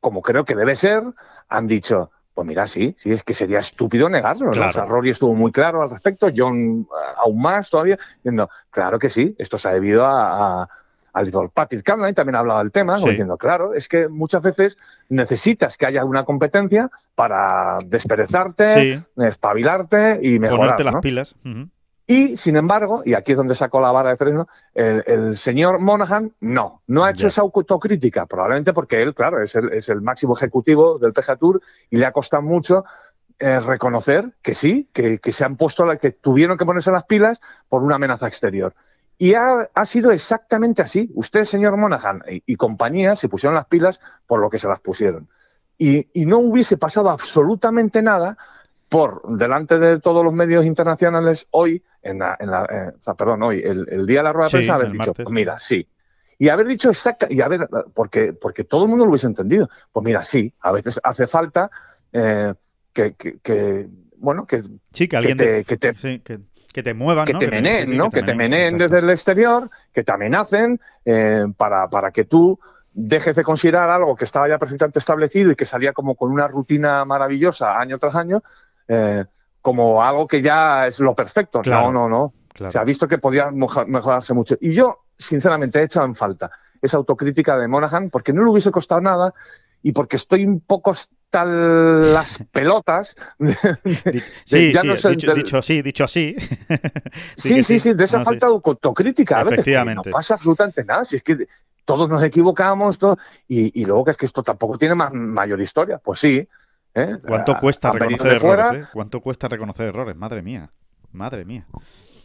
como creo que debe ser, han dicho, pues mira, sí, sí, es que sería estúpido negarlo. ¿no? Claro. O sea, Rory estuvo muy claro al respecto, John eh, aún más todavía, diciendo, claro que sí, esto se ha debido a, a- al. Patrick Canley también ha hablado del tema, Sí. diciendo, claro, es que muchas veces necesitas que haya una competencia para desperezarte, Sí. espabilarte y mejorar. Ponerte las pilas. Ujú. Y, sin embargo, y aquí es donde sacó la vara de freno, el, el señor Monaghan no, no ha hecho esa autocrítica, probablemente porque él, claro, es el, es el máximo ejecutivo del PGA Tour y le ha costado mucho eh, reconocer que sí, que, que se han puesto, la, que tuvieron que ponerse las pilas por una amenaza exterior. Y ha, ha sido exactamente así. Usted, señor Monaghan y, y compañía, se pusieron las pilas por lo que se las pusieron. Y, y no hubiese pasado absolutamente nada por delante de todos los medios internacionales hoy, en la, en la eh, o sea, perdón, hoy, el, el, día de la rueda de Sí, prensa, haber dicho, martes. mira, sí. Y haber dicho exacta, y haber, porque, porque todo el mundo lo hubiese entendido. Pues mira, sí, a veces hace falta eh, que, que, que, bueno, que, Sí, que alguien te- de- que te- sí, que, te muevan, que ¿no? te meneen, sí, ¿no? Que te meneen exacto. desde el exterior, que te amenacen eh, para, para que tú dejes de considerar algo que estaba ya perfectamente establecido y que salía como con una rutina maravillosa año tras año, eh, como algo que ya es lo perfecto. Claro. No, no, no. Claro. Se ha visto que podía mejorarse mucho. Y yo, sinceramente, he echado en falta esa autocrítica de Monaghan porque no le hubiese costado nada y porque estoy un poco hasta las pelotas. de- Sí, ya sí, no sé, dicho, del- dicho así, dicho así. Sí, sí, sí, de esa No, falta de autocrítica. A veces, no pasa absolutamente nada. Si es que todos nos equivocamos todo, y, y luego que es que esto tampoco tiene más, mayor historia. Pues sí. ¿Eh? ¿Cuánto cuesta han reconocer fuera. errores? ¿eh? ¿Cuánto cuesta reconocer errores? Madre mía. Madre mía.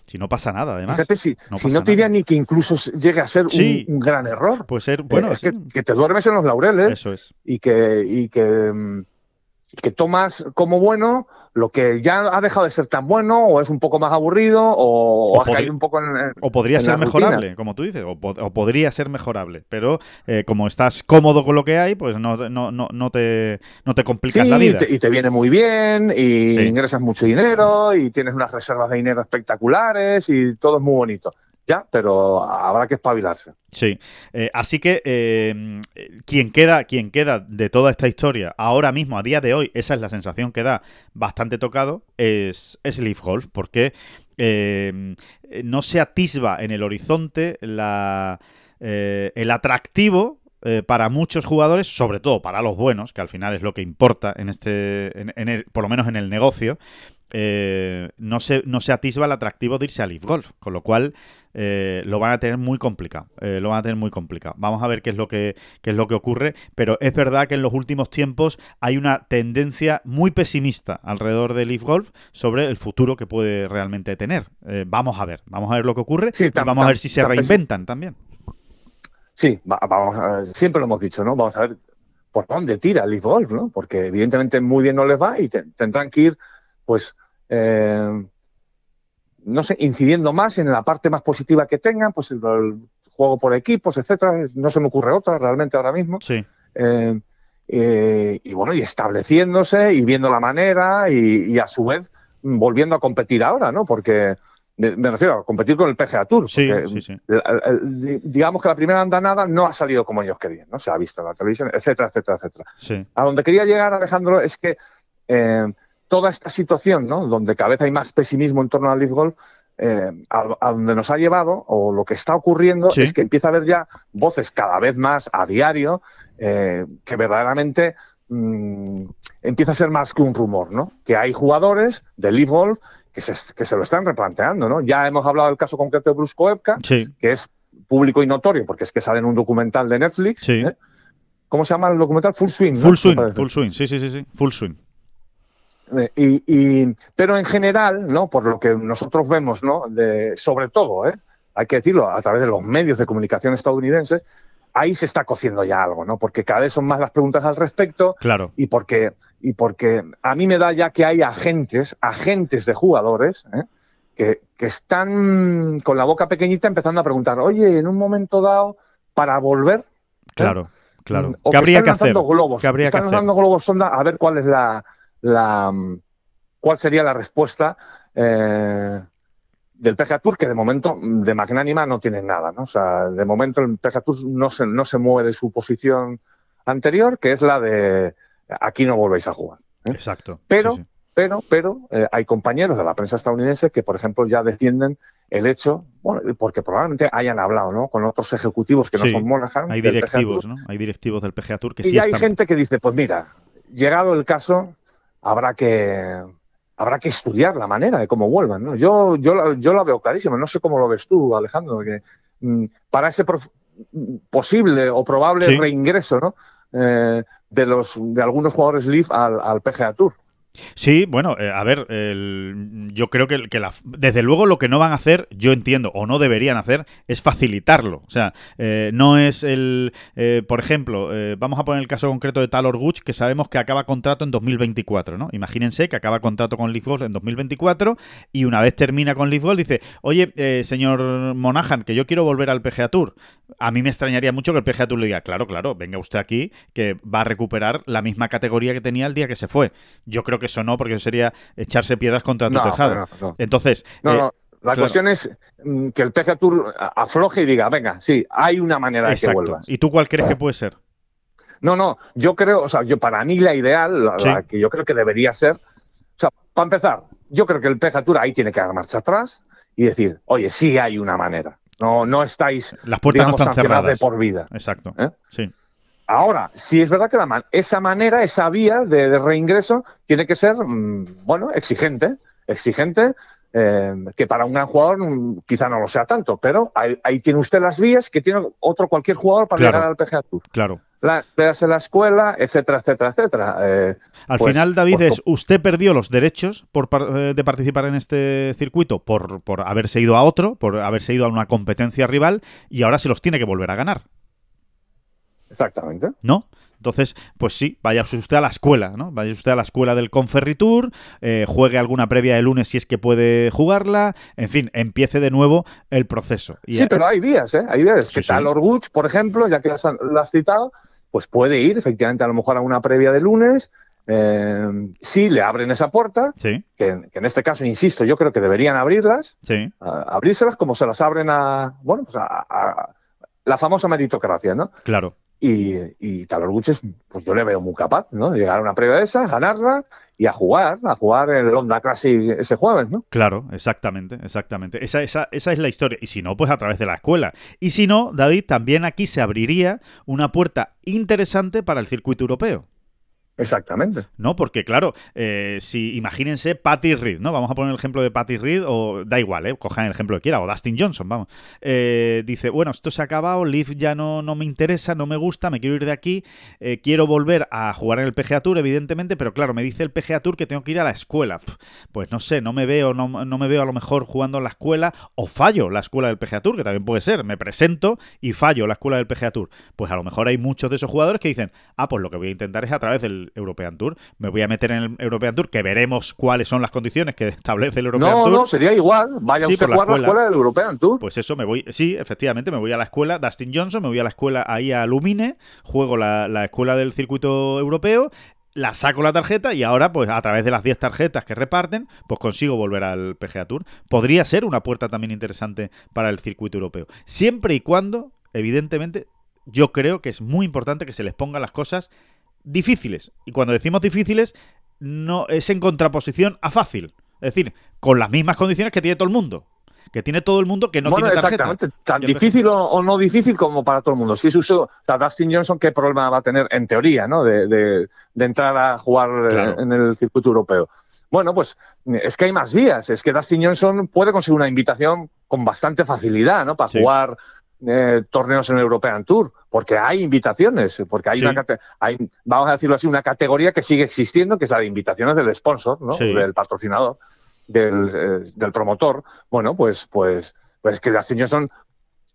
Si no pasa nada, además. Fíjate, si no si no te diría ni que incluso llegue a ser un- Sí. un, gran error. Puede ser, bueno, Eh, es que, que te duermes en los laureles eso es. y que, y que, mm, y que tomas como bueno lo que ya ha dejado de ser tan bueno o es un poco más aburrido o, O has caído un poco en, en- O podría en ser mejorable, rutina. como tú dices, o, po- o podría ser mejorable, pero eh, como estás cómodo con lo que hay, pues no, no, no, no, te, no te complicas Sí, la y vida. te, y te viene muy bien, y Sí. ingresas mucho dinero, y tienes unas reservas de dinero espectaculares, y todo es muy bonito. Pero habrá que espabilarse. Sí, Eh, así que eh, quien queda, quien queda de toda esta historia ahora mismo, a día de hoy, esa es la sensación que da bastante tocado, es, es Leaf Golf, porque eh, no se atisba en el horizonte el atractivo para muchos jugadores, sobre todo para los buenos, que al final es lo que importa en este, por lo menos en el negocio, eh, no, se, no se atisba el atractivo de irse a Leaf Golf, con lo cual eh, lo van a tener muy complicado. eh, lo van a tener muy complicado. Vamos a ver qué es lo que qué es lo que ocurre, pero es verdad que en los últimos tiempos hay una tendencia muy pesimista alrededor de Leaf Golf sobre el futuro que puede realmente tener. Eh, vamos a ver, vamos a ver lo que ocurre Sí, y vamos a ver si se reinventan también. Sí, va- vamos a- siempre lo hemos dicho, ¿no? Vamos a ver por dónde tira el Leaf Golf, ¿no? Porque evidentemente muy bien no les va y te- tendrán que ir, pues, eh, no sé, incidiendo más en la parte más positiva que tengan, pues el, el juego por equipos, etcétera. No se me ocurre otra realmente ahora mismo. Sí, Eh, eh, y bueno, y estableciéndose y viendo la manera y, y a su vez volviendo a competir ahora, ¿no? Porque me, me refiero a competir con el PGA Tour. sí, sí, sí. digamos que la primera andanada no ha salido como ellos querían, ¿no? Se ha visto en la televisión, etcétera, etcétera, etcétera. sí. A donde quería llegar, Alejandro, es que eh, toda esta situación, ¿no? Donde cada vez hay más pesimismo en torno al Leaf Golf, eh, a, a donde nos ha llevado, o lo que está ocurriendo, Sí. es que empieza a haber ya voces cada vez más a diario eh, que verdaderamente mm, empieza a ser más que un rumor, ¿no? Que hay jugadores de Leaf Golf que se, que se lo están replanteando, ¿no? Ya hemos hablado del caso concreto de Bruce Koepka, Sí, que es público y notorio, porque es que sale en un documental de Netflix. Sí. ¿eh? ¿Cómo se llama el documental? Full Swing. full swing, full swing, sí, sí, sí, sí, full swing. Eh, Y, y- pero en general, ¿no? Por lo que nosotros vemos, ¿no? De, sobre todo, ¿eh? hay que decirlo, a través de los medios de comunicación estadounidenses, ahí se está cociendo ya algo, ¿no? Porque cada vez son más las preguntas al respecto Claro, y porque, y porque a mí me da ya que hay agentes, agentes de jugadores, ¿eh? que, que están con la boca pequeñita empezando a preguntar, oye, en un momento dado, para volver, claro, claro. Mm, o ¿Qué habría están que hacer? globos, ¿Qué habría que están hacer? lanzando globos sonda a ver cuál es la, la mm, cuál sería la respuesta eh, del PGA Tour, que de momento mm, de magnánima no tienen nada, ¿no? O sea, de momento el PGA Tour no se, no se mueve de su posición anterior, que es la de aquí no volvéis a jugar. ¿eh? Exacto. Pero, sí, sí. pero, pero eh, hay compañeros de la prensa estadounidense que, por ejemplo, ya defienden el hecho, bueno, porque probablemente hayan hablado, ¿no? Con otros ejecutivos que no son Monaghan. Hay directivos, ¿no? Hay directivos del PGA Tour que y sí hay están. gente que dice, pues mira, llegado el caso, habrá que habrá que estudiar la manera de cómo vuelvan, ¿no? Yo, yo, la- yo la veo clarísima, no sé cómo lo ves tú, Alejandro, que mm, para ese mm, posible o probable Sí. reingreso, ¿no? Eh, de los de algunos jugadores Leaf al, al PGA Tour. Sí, bueno, eh, a ver, el- yo creo que, la- desde luego lo que no van a hacer, yo entiendo, o no deberían hacer, es facilitarlo. O sea, eh, no es el, eh, por ejemplo, vamos a poner el caso concreto de Talor Guch, que sabemos que acaba contrato en 2024, ¿no? Imagínense que acaba contrato con Leaf Golf en 2024 y una vez termina con Leaf Golf dice, oye, señor Monahan, que yo quiero volver al PGA Tour. A mí me extrañaría mucho que el PGA Tour le diga, claro, claro, venga usted aquí, que va a recuperar la misma categoría que tenía el día que se fue. Yo creo que eso no, porque eso sería echarse piedras contra tu No, tejado. no. Entonces, No, eh, La claro. cuestión es mm, que el PGA Tour afloje y diga, venga, sí, hay una manera de que vuelvas. ¿Y tú cuál crees que puede ser? No, no, yo creo, o sea, yo para mí la ideal, la, Sí. la que yo creo que debería ser, o sea, para empezar, yo creo que el PGA Tour ahí tiene que dar marcha atrás y decir, oye, sí hay una manera. No, no estáis, Las puertas digamos, no están cerradas. de por vida. Exacto. ¿Eh? Sí. Ahora, sí es verdad que la man- esa manera, esa vía de, de reingreso tiene que ser, mm, bueno, exigente, exigente, eh, que para un gran jugador mm, quizá no lo sea tanto, pero ahí, ahí tiene usted las vías que tiene otro cualquier jugador para Claro. llegar al PGA Tour. Claro. La, véase la escuela, etcétera, etcétera, etcétera. Eh, Al Pues, final, David, pues, es usted perdió los derechos por eh, de participar en este circuito por, por haberse ido a otro, por haberse ido a una competencia rival, y ahora se los tiene que volver a ganar, exactamente. ¿no? Entonces, pues sí, vaya usted a la escuela, ¿no? Vaya usted a la escuela del Conferritur, eh, juegue alguna previa de lunes si es que puede jugarla, en fin, empiece de nuevo el proceso. Y Sí, pero hay vías, ¿eh? Hay vías. Sí, que sí. Talor Guch, por ejemplo, ya que lo has, citado, pues puede ir efectivamente a lo mejor a una previa de lunes. eh, si le abren esa puerta, Sí, que, que en este caso, insisto, yo creo que deberían abrirlas, sí, a- abrírselas como se las abren a, bueno, pues a, a la famosa meritocracia, ¿no? claro. Y, y pues yo le veo muy capaz, ¿no? Llegar a una previa de esa, ganarla y a jugar, a jugar el Honda Classic ese jueves, ¿no? Claro, exactamente, exactamente. Esa, esa, esa es la historia. Y si no, pues a través de la escuela. Y si no, David, también aquí se abriría una puerta interesante para el circuito europeo. Exactamente. ¿no? Porque, claro, eh, si imagínense Patty Reed, ¿no? Vamos a poner el ejemplo de Patty Reed, o da igual, ¿eh? Cojan el ejemplo que quiera, o Dustin Johnson, vamos. Eh, dice, bueno, esto se ha acabado, Leaf ya no, no me interesa, no me gusta, me quiero ir de aquí, eh, quiero volver a jugar en el PGA Tour, evidentemente, pero claro, me dice el PGA Tour que tengo que ir a la escuela. Pues no sé, no me veo, no, no me veo a lo mejor jugando en la escuela, o fallo la escuela del PGA Tour, que también puede ser, me presento y fallo la escuela del PGA Tour. Pues a lo mejor hay muchos de esos jugadores que dicen, ah, pues lo que voy a intentar es a través del European Tour. Me voy a meter en el European Tour, que veremos cuáles son las condiciones que establece el European No, Tour. no, sería igual. Vaya Sí, usted a la escuela. escuela del European Tour. Pues eso, me voy, sí, efectivamente, me voy a la escuela Dustin Johnson, me voy a la escuela ahí a Lumine, juego la, la escuela del circuito europeo, la saco la tarjeta y ahora, pues a través de las 10 tarjetas que reparten, pues consigo volver al PGA Tour. Podría ser una puerta también interesante para el circuito europeo. Siempre y cuando, evidentemente, yo creo que es muy importante que se les pongan las cosas difíciles. Y cuando decimos difíciles, no es en contraposición a fácil. Es decir, con las mismas condiciones que tiene todo el mundo. Que tiene todo el mundo que no bueno, tiene tarjeta. exactamente. Tan difícil o, o no difícil como para todo el mundo. Si es uso, o sea, Dustin Johnson, ¿qué problema va a tener en teoría, ¿no? De, de- de entrar a jugar eh, Claro. en el circuito europeo. Bueno, pues es que hay más vías. Es que Dustin Johnson puede conseguir una invitación con bastante facilidad, ¿no? Para Sí. jugar eh, torneos en el European Tour, porque hay invitaciones, porque hay Sí. una hay, vamos a decirlo así, una categoría que sigue existiendo, que es la de invitaciones del sponsor, ¿no? Sí. Del patrocinador, del, eh, del promotor. Bueno, pues, pues, pues que Dustin Johnson,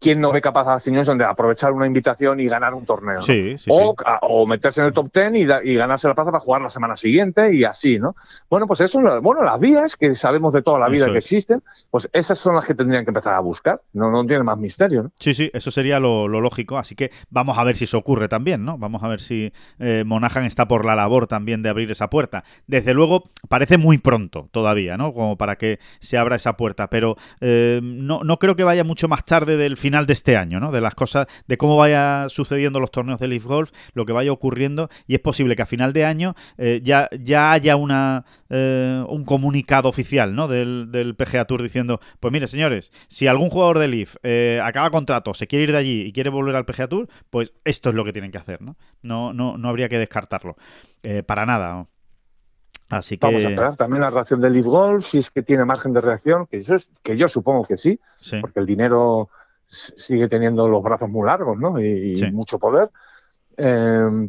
¿quién no ve capaz a Johnson de aprovechar una invitación y ganar un torneo? ¿no? Sí, sí, o, sí. a- o meterse en el top 10 y, ganarse la plaza para jugar la semana siguiente y así, ¿no? Bueno, pues eso, bueno, las vías que sabemos de toda la vida Eso que es. existen, pues esas son las que tendrían que empezar a buscar. No, no tiene más misterio, ¿no? Sí, sí, eso sería lo, lo lógico. Así que vamos a ver si eso ocurre también, ¿no? Vamos a ver si eh, Monaghan está por la labor también de abrir esa puerta. Desde luego, parece muy pronto todavía, ¿no? Como para que se abra esa puerta. Pero eh, no, no creo que vaya mucho más tarde del final de este año, ¿no? De las cosas, de cómo vaya sucediendo los torneos de Leaf Golf, lo que vaya ocurriendo. Y es posible que a final de año eh, ya, ya haya una, eh, un comunicado oficial, ¿no? Del, del PGA Tour diciendo, pues mire, señores, si algún jugador de Leaf eh, acaba contrato, se quiere ir de allí y quiere volver al PGA Tour, pues esto es lo que tienen que hacer, ¿no? No, no, no habría que descartarlo. Para nada. ¿no? Así que... Vamos a esperar también la reacción del Leaf Golf, si es que tiene margen de reacción, que yo, que yo supongo que sí, Sí, porque el dinero sigue teniendo los brazos muy largos, ¿no? Y, Sí. mucho poder. Eh,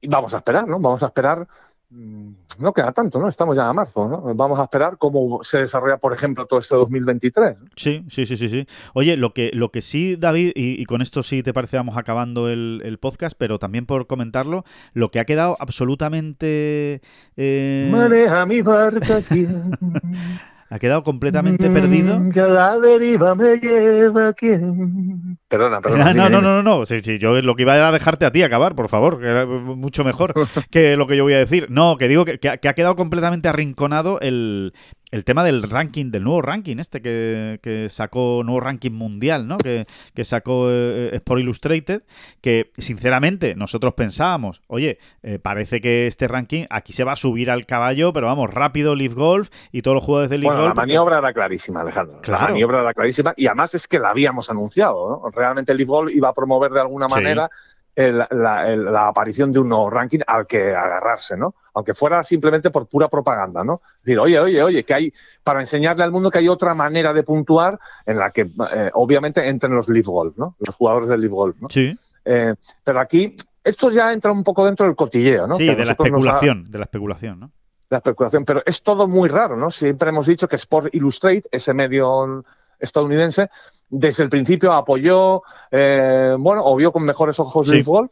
y vamos a esperar, ¿no? Vamos a esperar mm, no queda tanto, ¿no? Estamos ya a marzo, ¿no? Vamos a esperar cómo se desarrolla, por ejemplo, todo este 2023. Sí, sí, sí, sí, sí. Oye, lo que, lo que sí, David, y, con esto sí te parece vamos acabando el, podcast, pero también por comentarlo, lo que ha quedado absolutamente... Eh... Maneja mi barca aquí. ha quedado completamente perdido. Mm, la deriva me lleva quien. Perdona, perdona. No, no, no, no, no. Sí, sí, yo lo que iba era dejarte a ti acabar, por favor, que era mucho mejor que lo que yo voy a decir. No, que digo que, que ha quedado completamente arrinconado el, el tema del ranking, del nuevo ranking este que, que sacó, nuevo ranking mundial, ¿no? Que, que sacó eh, Sport Illustrated, que sinceramente nosotros pensábamos, oye, eh, parece que este ranking aquí se va a subir al caballo, pero vamos, rápido Leaf Golf y todos los jugadores de Leaf bueno, La maniobra era clarísima, Alejandro. La maniobra era clarísima y además es que la habíamos anunciado, ¿no? Realmente Leaf Golf iba a promover de alguna manera la, aparición de un nuevo ranking al que agarrarse, ¿no? Aunque fuera simplemente por pura propaganda, ¿no? Decir, oye, oye, oye, que hay, para enseñarle al mundo que hay otra manera de puntuar en la que, eh, obviamente, entren los Leaf Golf, ¿no? Los jugadores del Leaf Golf, ¿no? Sí. Eh, pero aquí, esto ya entra un poco dentro del cotilleo, ¿no? Sí, de la especulación, de la especulación, ¿no? La especulación, pero es todo muy raro, ¿no? Siempre hemos dicho que Sport Illustrate, ese medio estadounidense, desde el principio apoyó, eh, bueno, o vio con mejores ojos el Golf,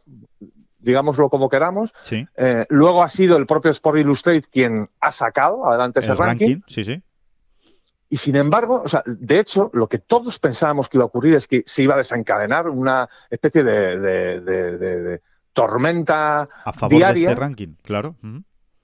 digámoslo como queramos. Eh, luego ha sido el propio Sport Illustrated quien ha sacado adelante ese ranking. Sí, sí. Y sin embargo, o sea, de hecho, lo que todos pensábamos que iba a ocurrir es que se iba a desencadenar una especie de, tormenta a favor de este ranking, claro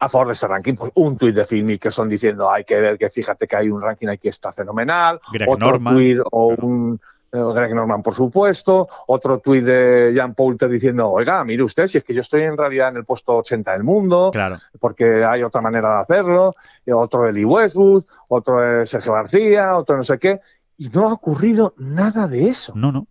a favor de ese ranking. Pues un tuit de Filmi que son diciendo hay que ver que fíjate que hay un ranking aquí está fenomenal. Greg Otro Norman. o un eh, Greg Norman, por supuesto. Otro tuit de Jan Poulter diciendo, oiga, mire usted, si es que yo estoy en realidad en el puesto 80 del mundo, claro. porque hay otra manera de hacerlo. Y otro de Lee Westwood, otro de Sergio García, otro no sé qué. Y no ha ocurrido nada de eso. No, no.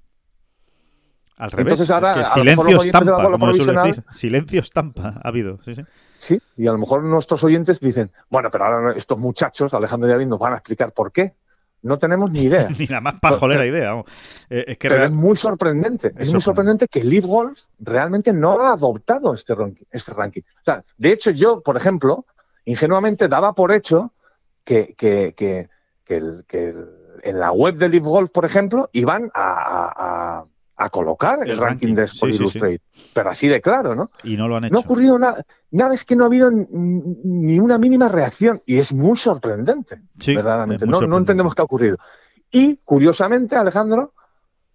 Al revés. Entonces ahora, es que silencio estampa, como suele decir. Silencio estampa ha habido, sí, sí. Sí, y a lo mejor nuestros oyentes dicen, bueno, pero ahora estos muchachos, Alejandro y David, nos van a explicar por qué. No tenemos ni idea. ni nada más pajolera idea. Eh, es que pero es muy sorprendente. Es, muy sorprendente que Leaf Golf realmente no ha adoptado este ranking, este ranking. O sea, de hecho, yo, por ejemplo, ingenuamente daba por hecho que, que, que, que, en la web de Leaf Golf, por ejemplo, iban a a colocar el, ranking, de Sport Illustrated. Pero así de claro, ¿no? Y no lo han hecho. No ha ocurrido nada. Nada es que no ha habido ni una mínima reacción. Y es muy sorprendente, verdaderamente. no, entendemos qué ha ocurrido. Y, curiosamente, Alejandro,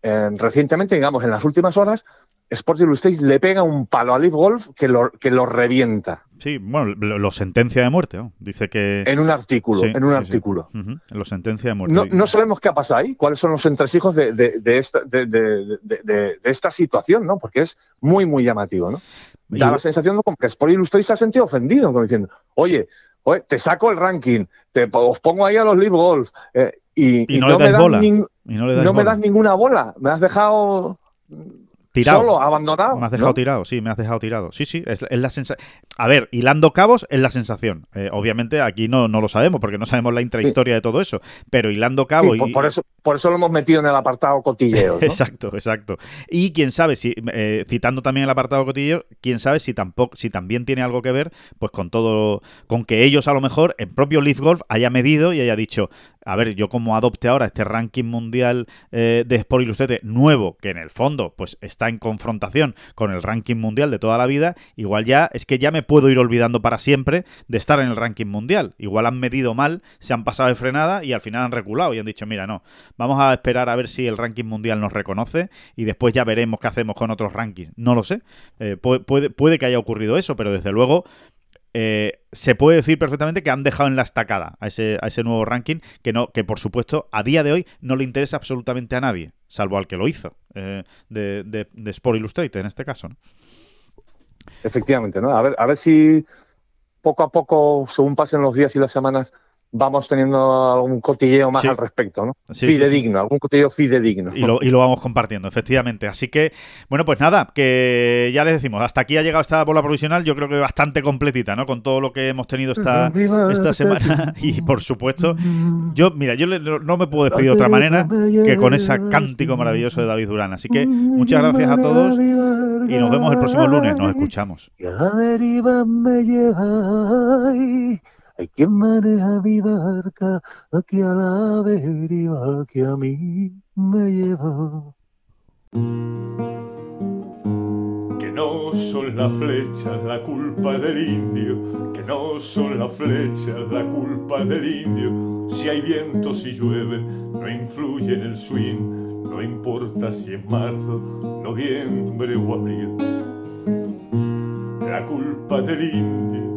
recientemente, digamos, en las últimas horas, Sport Illustrated le pega un palo a Leaf Golf que lo, que lo revienta. Sí, bueno, lo, sentencia de muerte. Dice que. En un artículo. en un artículo. Lo sentencia de muerte. No, no, sabemos qué ha pasado ahí, cuáles son los entresijos de, de, esta, de, esta situación, ¿no? Porque es muy, muy llamativo, ¿no? Da la sensación de como que Sport Illustrated se ha sentido ofendido, como diciendo, oye, oye te saco el ranking, te os pongo ahí a los Leaf Golf, eh, y, no, me das bola. no me das ninguna bola, me has dejado tirado. Solo, abandonado. Me has dejado tirado, sí, me has dejado tirado. Sí, sí, es, la sensación. A ver, hilando cabos es la sensación. Eh, obviamente aquí no, no lo sabemos porque no sabemos la intrahistoria de todo eso, pero hilando cabos. y... por, eso, por eso lo hemos metido en el apartado cotilleo. exacto, exacto. Y quién sabe, si eh, citando también el apartado cotilleo, quién sabe si tampoco, si también tiene algo que ver, pues con todo, con que ellos a lo mejor, en propio Leaf Golf, haya medido y haya dicho, a ver, yo como adopte ahora este ranking mundial eh, de Sport Illustrated nuevo, que en el fondo pues está en confrontación con el ranking mundial de toda la vida, igual ya es que ya me puedo ir olvidando para siempre de estar en el ranking mundial. Igual han medido mal, se han pasado de frenada y al final han reculado y han dicho, mira, no, vamos a esperar a ver si el ranking mundial nos reconoce y después ya veremos qué hacemos con otros rankings. No lo sé. Eh, puede, puede que haya ocurrido eso, pero desde luego eh, se puede decir perfectamente que han dejado en la estacada a ese, a ese nuevo ranking que, no, que por supuesto a día de hoy no le interesa absolutamente a nadie, salvo al que lo hizo, eh, de, de, Sport Illustrated en este caso. Efectivamente, ¿no? A ver, a ver si poco a poco, según pasen los días y las semanas, vamos teniendo algún cotilleo más Sí. al respecto, ¿no? Sí, sí, sí. fidedigno, algún cotilleo fidedigno. Y lo, y lo vamos compartiendo, efectivamente. Así que, bueno, pues nada, que ya les decimos, hasta aquí ha llegado esta bola provisional, yo creo que bastante completita, ¿no? Con todo lo que hemos tenido esta, esta semana. Y por supuesto, yo, mira, yo le- no me puedo despedir de otra manera que con ese cántico maravilloso de David Durán. Así que muchas gracias a todos y nos vemos el próximo lunes. Nos escuchamos. Y a la deriva me lleváis. Hay quien maneja mi barca aquí a la deriva que a mí me lleva. Que no son las flechas la culpa del indio, que no son las flechas la culpa del indio. Si hay viento, si llueve, no influye en el swing, no importa si es marzo, noviembre o abril. La culpa del indio,